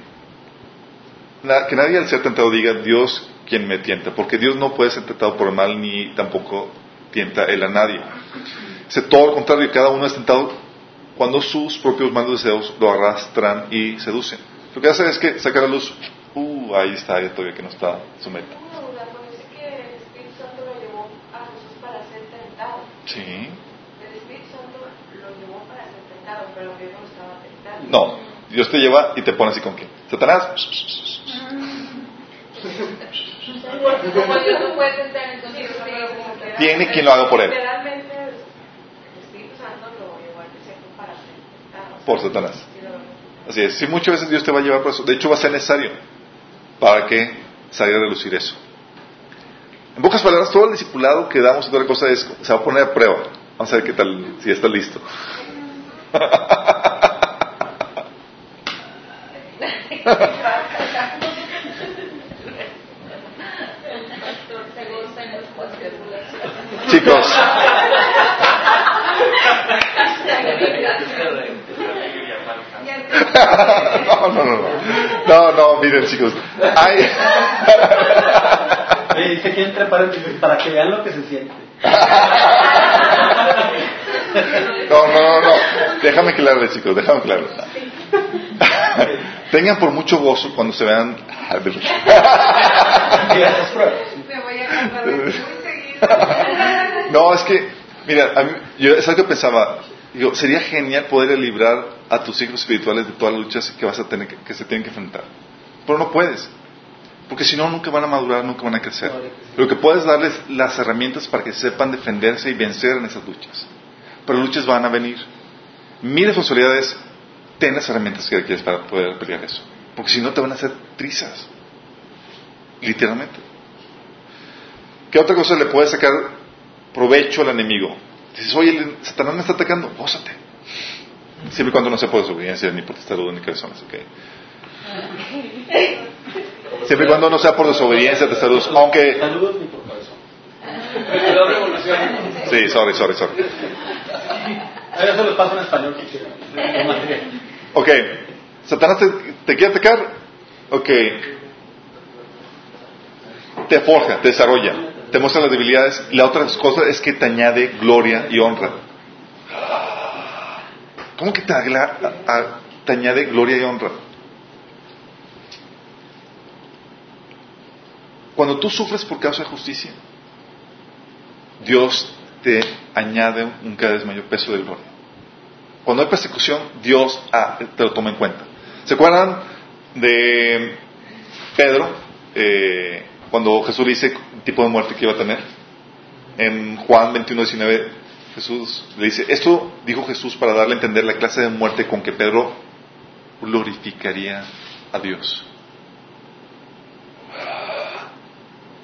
A: na- que nadie al ser tentado diga Dios quien me tienta, porque Dios no puede ser tentado por el mal ni tampoco tienta él a nadie. Dice todo lo contrario, cada uno es tentado cuando sus propios malos deseos lo arrastran y seducen. Lo que hace es que saca la luz, uh, ahí está, ahí todavía que no está su meta. Sí.
E: No
A: Dios te lleva y te pone así con quién. Satanás, (laughs) Tiene quien lo haga por él.
E: Literalmente, el Espíritu Santo lo llevó al desierto para ser tentado.
A: Por Satanás. Así es, sí, muchas veces Dios te va a llevar por eso. De hecho, va a ser necesario para que salga a relucir eso. En pocas palabras, todo el discipulado que damos y toda la cosa es, se va a poner a prueba. Vamos a ver qué tal, si está listo. (laughs) Chicos, no, no, no, no. No, no, miren, chicos. Hay...
C: Oye, dice que entre paréntesis para que vean lo que se siente.
A: No, no, no, no. Déjame aclararle, chicos, déjame aclararle. Tengan por mucho gozo cuando se vean.
E: Me.
A: No, es que, mira, a mí, yo es algo que pensaba. Digo, sería genial poder librar a tus hijos espirituales de todas las luchas que vas a tener que, se tienen que enfrentar. Pero no puedes. Porque si no, nunca van a madurar, nunca van a crecer. Lo que puedes darles las herramientas para que sepan defenderse y vencer en esas luchas. Pero luchas van a venir. Mi responsabilidad es ten las herramientas que requieres para poder pelear eso. Porque si no, te van a hacer trizas. Literalmente. ¿Qué otra cosa le puede sacar provecho al enemigo? Dices, oye, Satanás me está atacando, gózate. Siempre y cuando no sea por desobediencia, ni por testarudo, ni cabezones, ok. Siempre y cuando no sea por desobediencia, testarudos, aunque...
C: Saludos ni por.
A: Sí, sorry, sorry, sorry.
C: Eso les pasa en español.
A: Ok, Satanás te, te quiere atacar. Ok, te forja, te desarrolla, te muestra las debilidades. La otra cosa es que te añade gloria y honra. ¿Cómo que te, agla- a- te añade gloria y honra? Cuando tú sufres por causa de justicia, Dios te añade un cada vez mayor peso de gloria. Cuando hay persecución, Dios ah, te lo toma en cuenta. ¿Se acuerdan de Pedro? eh, cuando Jesús le dice el tipo de muerte que iba a tener. En Juan 21, 19, Jesús le dice, esto dijo Jesús para darle a entender la clase de muerte con que Pedro glorificaría a Dios.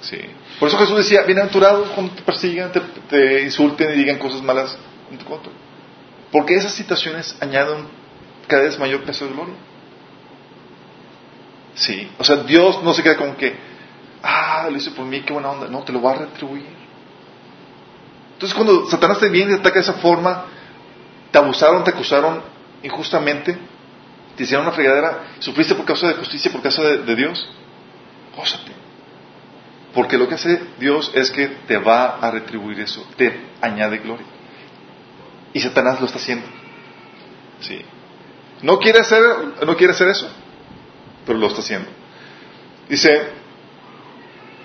A: Sí. Por eso Jesús decía, bienaventurado cuando te persigan, te, te insulten y digan cosas malas en tu contra. Porque esas situaciones añaden cada vez mayor peso de gloria. Sí. O sea, Dios no se queda con que, ah, lo hice por mí, qué buena onda. No, te lo va a retribuir. Entonces cuando Satanás te viene y te ataca de esa forma, te abusaron, te acusaron injustamente, te hicieron una fregadera, sufriste por causa de justicia, por causa de, Dios, gózate. Porque lo que hace Dios es que te va a retribuir eso, te añade gloria. Y Satanás lo está haciendo. Sí. No quiere hacer, no quiere hacer eso, pero lo está haciendo. Dice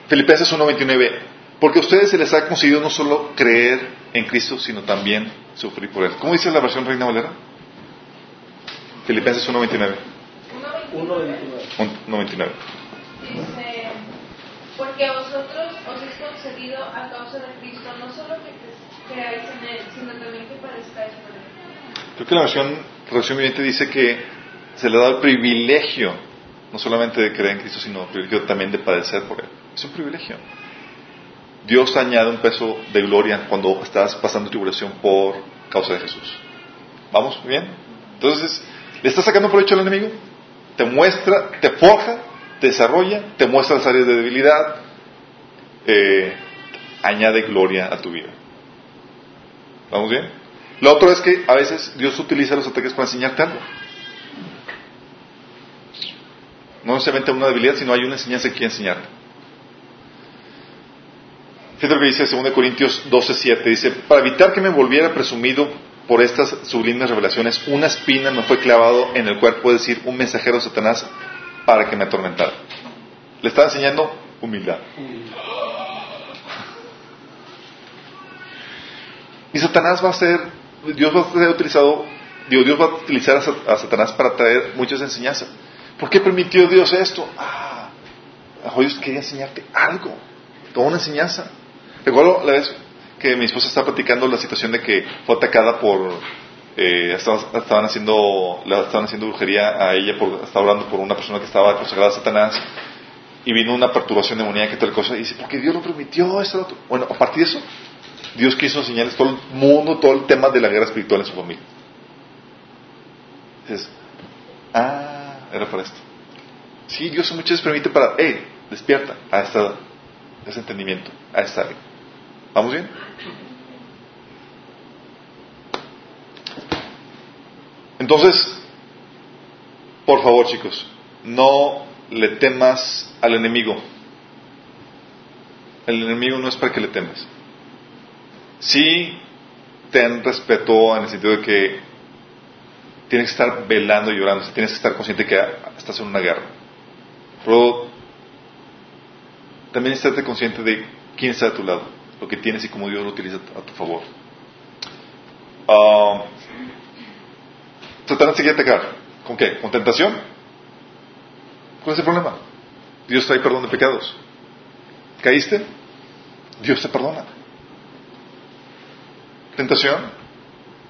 A: Filipenses 1:29, porque a ustedes se les ha concedido no solo creer en Cristo, sino también sufrir por él. ¿Cómo dice la versión Reina Valera? Filipenses 1:29.
C: 1.29.
A: 1:29.
E: Dice, porque a vosotros os es concedido a causa de Cristo no solo que cre- creáis en Él, sino también que padezcáis por Él.
A: Creo que la versión Traducción Viviente dice que se le da el privilegio, no solamente de creer en Cristo, sino el privilegio también de padecer por Él. Es un privilegio. Dios añade un peso de gloria cuando estás pasando tribulación por causa de Jesús. ¿Vamos? ¿Bien? Entonces, ¿le estás sacando provecho al enemigo? Te muestra, te forja, te desarrolla, te muestra las áreas de debilidad, eh, añade gloria a tu vida. ¿Vamos bien? Lo otro es que a veces Dios utiliza los ataques para enseñarte algo. No necesariamente una debilidad, sino hay una enseñanza que quiere enseñarte. Fíjate lo que dice 2 Corintios 12:7. Dice, para evitar que me volviera presumido por estas sublimes revelaciones, una espina me fue clavado en el cuerpo, es decir, un mensajero de Satanás para que me atormentara. Le estaba enseñando humildad. Y Satanás va a ser, Dios va a ser utilizado, digo, Dios va a utilizar a Sat- a Satanás para traer muchas enseñanzas. ¿Por qué permitió Dios esto? Ah, Dios quería enseñarte algo, toda una enseñanza. Recuerdo la vez que mi esposa estaba platicando la situación de que fue atacada por, eh, estaban, estaban haciendo, la estaban haciendo brujería a ella, por, estaba orando por una persona que estaba consagrada a Satanás, y vino una perturbación demoníaca y tal cosa, y dice, ¿por qué Dios lo permitió? Esto, lo otro?". Bueno, a partir de eso, Dios quiso enseñarles todo el mundo, todo el tema de la guerra espiritual en su familia. Dices, ah, era para esto. Sí, Dios muchas veces permite para, hey, despierta a, esta, ese entendimiento, a esta. ¿Vamos bien? Entonces, por favor chicos, no le temas al enemigo. El enemigo no es para que le temas. Sí, ten respeto en el sentido de que tienes que estar velando y llorando, tienes que estar consciente que estás en una guerra. Pero también estate consciente de quién está a tu lado, lo que tienes y cómo Dios lo utiliza a tu favor. Ah, Satanás te quiere. ¿Con qué? ¿Con tentación? ¿Cuál es el problema? Dios trae perdón de pecados. ¿Caíste? Dios te perdona. ¿Tentación?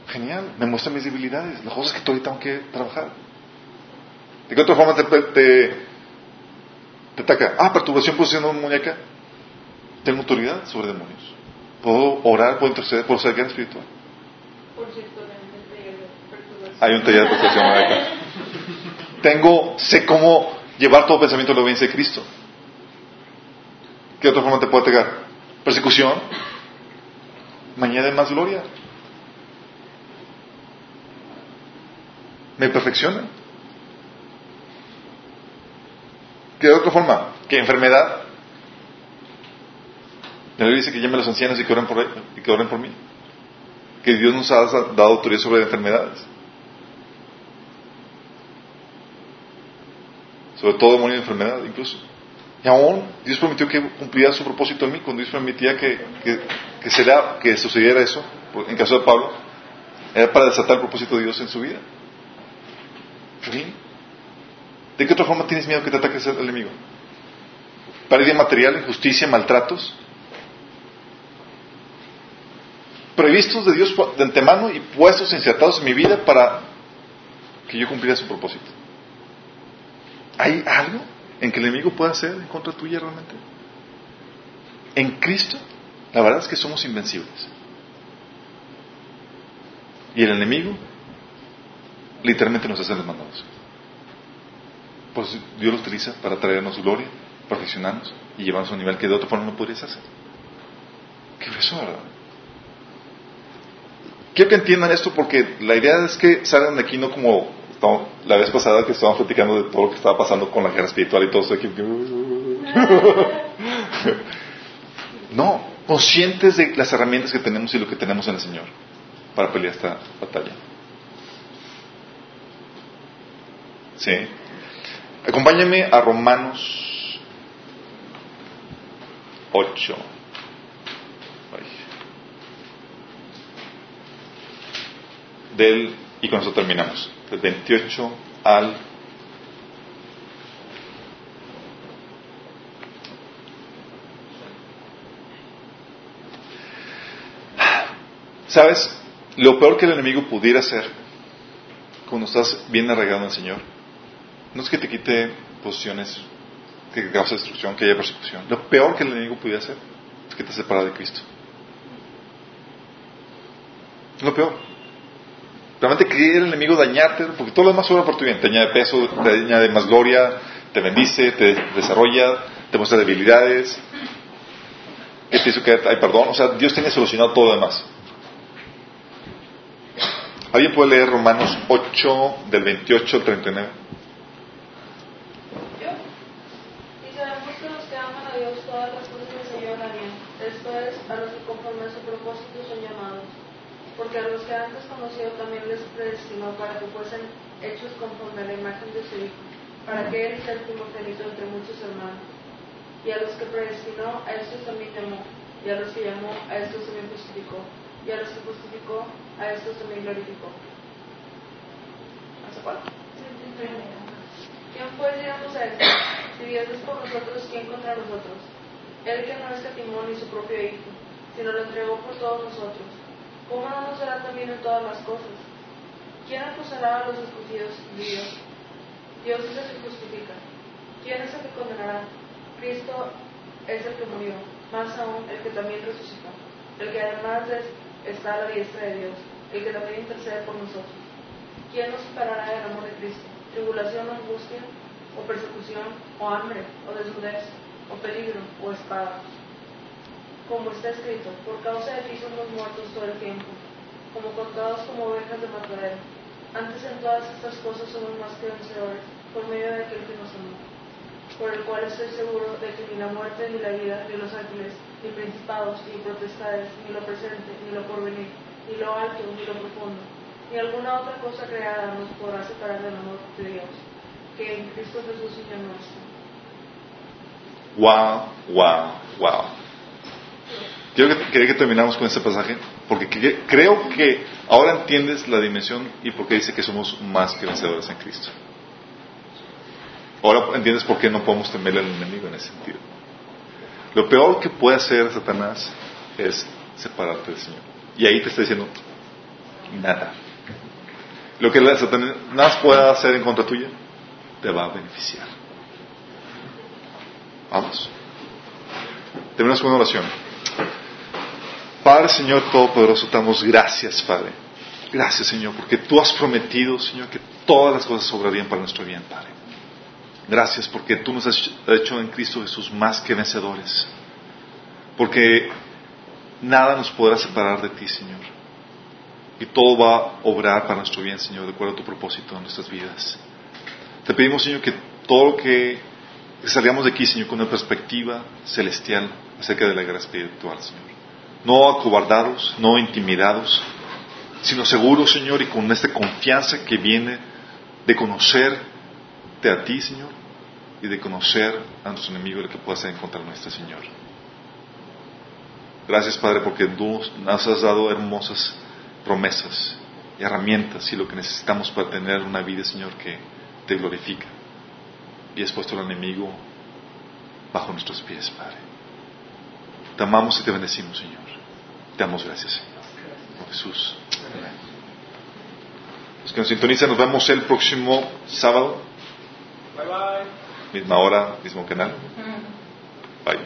A: Genial, me muestra mis debilidades, las cosas que todavía tengo que trabajar. ¿De qué otra forma te, te, te ataca? Ah, perturbación siendo muñeca. Tengo autoridad sobre demonios. Puedo orar, puedo interceder, puedo ser guerra espiritual.
E: Por cierto.
A: Hay un taller de perturbación muñeca. Tengo, sé cómo llevar todo pensamiento a la obediencia de Cristo. ¿Qué otra forma te puede atacar? Persecución. Me añade más gloria. me perfecciona. ¿Qué otra forma? ¿Qué enfermedad? La Biblia dice que llame a los ancianos y que oren por, y que oren por mí. Que Dios nos ha dado autoridad sobre enfermedades. Sobre todo demonio de enfermedad, incluso. Y aún Dios prometió que cumpliera su propósito en mí, cuando Dios permitía que, que, que, se que sucediera eso, en caso de Pablo, era para desatar el propósito de Dios en su vida. ¿Sí? ¿De qué otra forma tienes miedo que te ataque el enemigo? Pérdida material, injusticia, maltratos. Previstos de Dios de antemano y puestos, insertados en mi vida para que yo cumpliera su propósito. ¿Hay algo en que el enemigo pueda hacer en contra tuya realmente? En Cristo, la verdad es que somos invencibles. Y el enemigo literalmente nos hace los mandados. Pues Dios lo utiliza para traernos gloria, perfeccionarnos y llevarnos a un nivel que de otra forma no podrías hacer. Qué eso, ¿verdad? Quiero que entiendan esto porque la idea es que salgan de aquí no como la vez pasada que estábamos platicando de todo lo que estaba pasando con la guerra espiritual y todo eso. (laughs) no, conscientes de las herramientas que tenemos y lo que tenemos en el Señor para pelear esta batalla. ¿Sí? Acompáñame a Romanos 8. Del, y con eso terminamos, del 28 al ¿Sabes? Lo peor que el enemigo pudiera hacer cuando estás bien arraigado en el Señor no es que te quite posiciones que cause destrucción, que haya persecución. Lo peor que el enemigo pudiera hacer es que te separa de Cristo. Lo peor. Realmente quiere el enemigo dañarte, porque todo lo demás obra por tu bien. Te añade peso, te añade más gloria, te bendice, te desarrolla, te muestra debilidades, te dice que hay perdón. O sea, Dios tiene solucionado todo lo demás. ¿Alguien puede leer Romanos 8, del 28 al 39?
E: Porque a los que antes conoció también les predestinó para que fuesen hechos conforme a la imagen de su Hijo, para que Él sea el primogénito entre muchos hermanos. Y a los que predestinó, a estos también llamó, y a los que llamó, a estos también justificó, y a los que justificó, a estos también glorificó. ¿Hasta cuál? ¿Quién pues diremos a esto? Si Dios es por nosotros, ¿quién contra nosotros? Él que no es catimón ni su propio Hijo, sino lo entregó por todos nosotros ¿cómo no será también en todas las cosas? ¿Quién acusará a los escogidos Dios? Dios es el que justifica. ¿Quién es el que condenará? Cristo es el que murió, más aún el que también resucitó, el que además está a la diestra de Dios, el que también intercede por nosotros. ¿Quién nos separará del amor de Cristo? ¿Tribulación o angustia? ¿O persecución? ¿O hambre? ¿O desnudez? ¿O peligro? ¿O espada? Como está escrito, por causa de ti somos muertos todo el tiempo, como contados como ovejas de matadero. Antes en todas estas cosas somos más que vencedores, por medio de aquel que nos amó, por el cual estoy seguro de que ni la muerte, ni la vida, ni los ángeles, ni principados, ni potestades, ni lo presente, ni lo porvenir, ni lo alto, ni lo profundo, ni alguna otra cosa creada nos podrá separar del amor de Dios, que en Cristo Jesús Señor nuestro.
A: Wow, wow, wow. Quiero que, quería que terminamos con este pasaje, porque creo que ahora entiendes la dimensión y por qué dice que somos más que vencedores en Cristo. Ahora entiendes por qué no podemos temerle al enemigo en ese sentido. Lo peor que puede hacer Satanás es separarte del Señor. Y ahí te está diciendo, nada. Lo que Satanás pueda hacer en contra tuya, te va a beneficiar. Vamos. Terminamos con una oración. Padre, Señor Todopoderoso, te damos gracias, Padre. Gracias, Señor, porque tú has prometido, Señor, que todas las cosas sobrarían para nuestro bien, Padre. Gracias porque tú nos has hecho en Cristo Jesús más que vencedores. Porque nada nos podrá separar de ti, Señor. y todo va a obrar para nuestro bien, Señor, de acuerdo a tu propósito en nuestras vidas. Te pedimos, Señor, que todo lo que salgamos de aquí, Señor, con una perspectiva celestial acerca de la guerra espiritual, Señor. No acobardados, no intimidados, sino seguros, Señor, y con esta confianza que viene de conocerte a ti, Señor, y de conocer a nuestro enemigo el que pueda ser en contra nuestra, Señor. Gracias, Padre, porque tú nos has dado hermosas promesas y herramientas y lo que necesitamos para tener una vida, Señor, que te glorifica. Y has puesto al enemigo bajo nuestros pies, Padre. Te amamos y te bendecimos, Señor. Te damos gracias, Señor. Jesús. Los que nos sintonizan, nos vemos el próximo sábado,
D: Bye bye.
A: misma hora, mismo canal. Bye.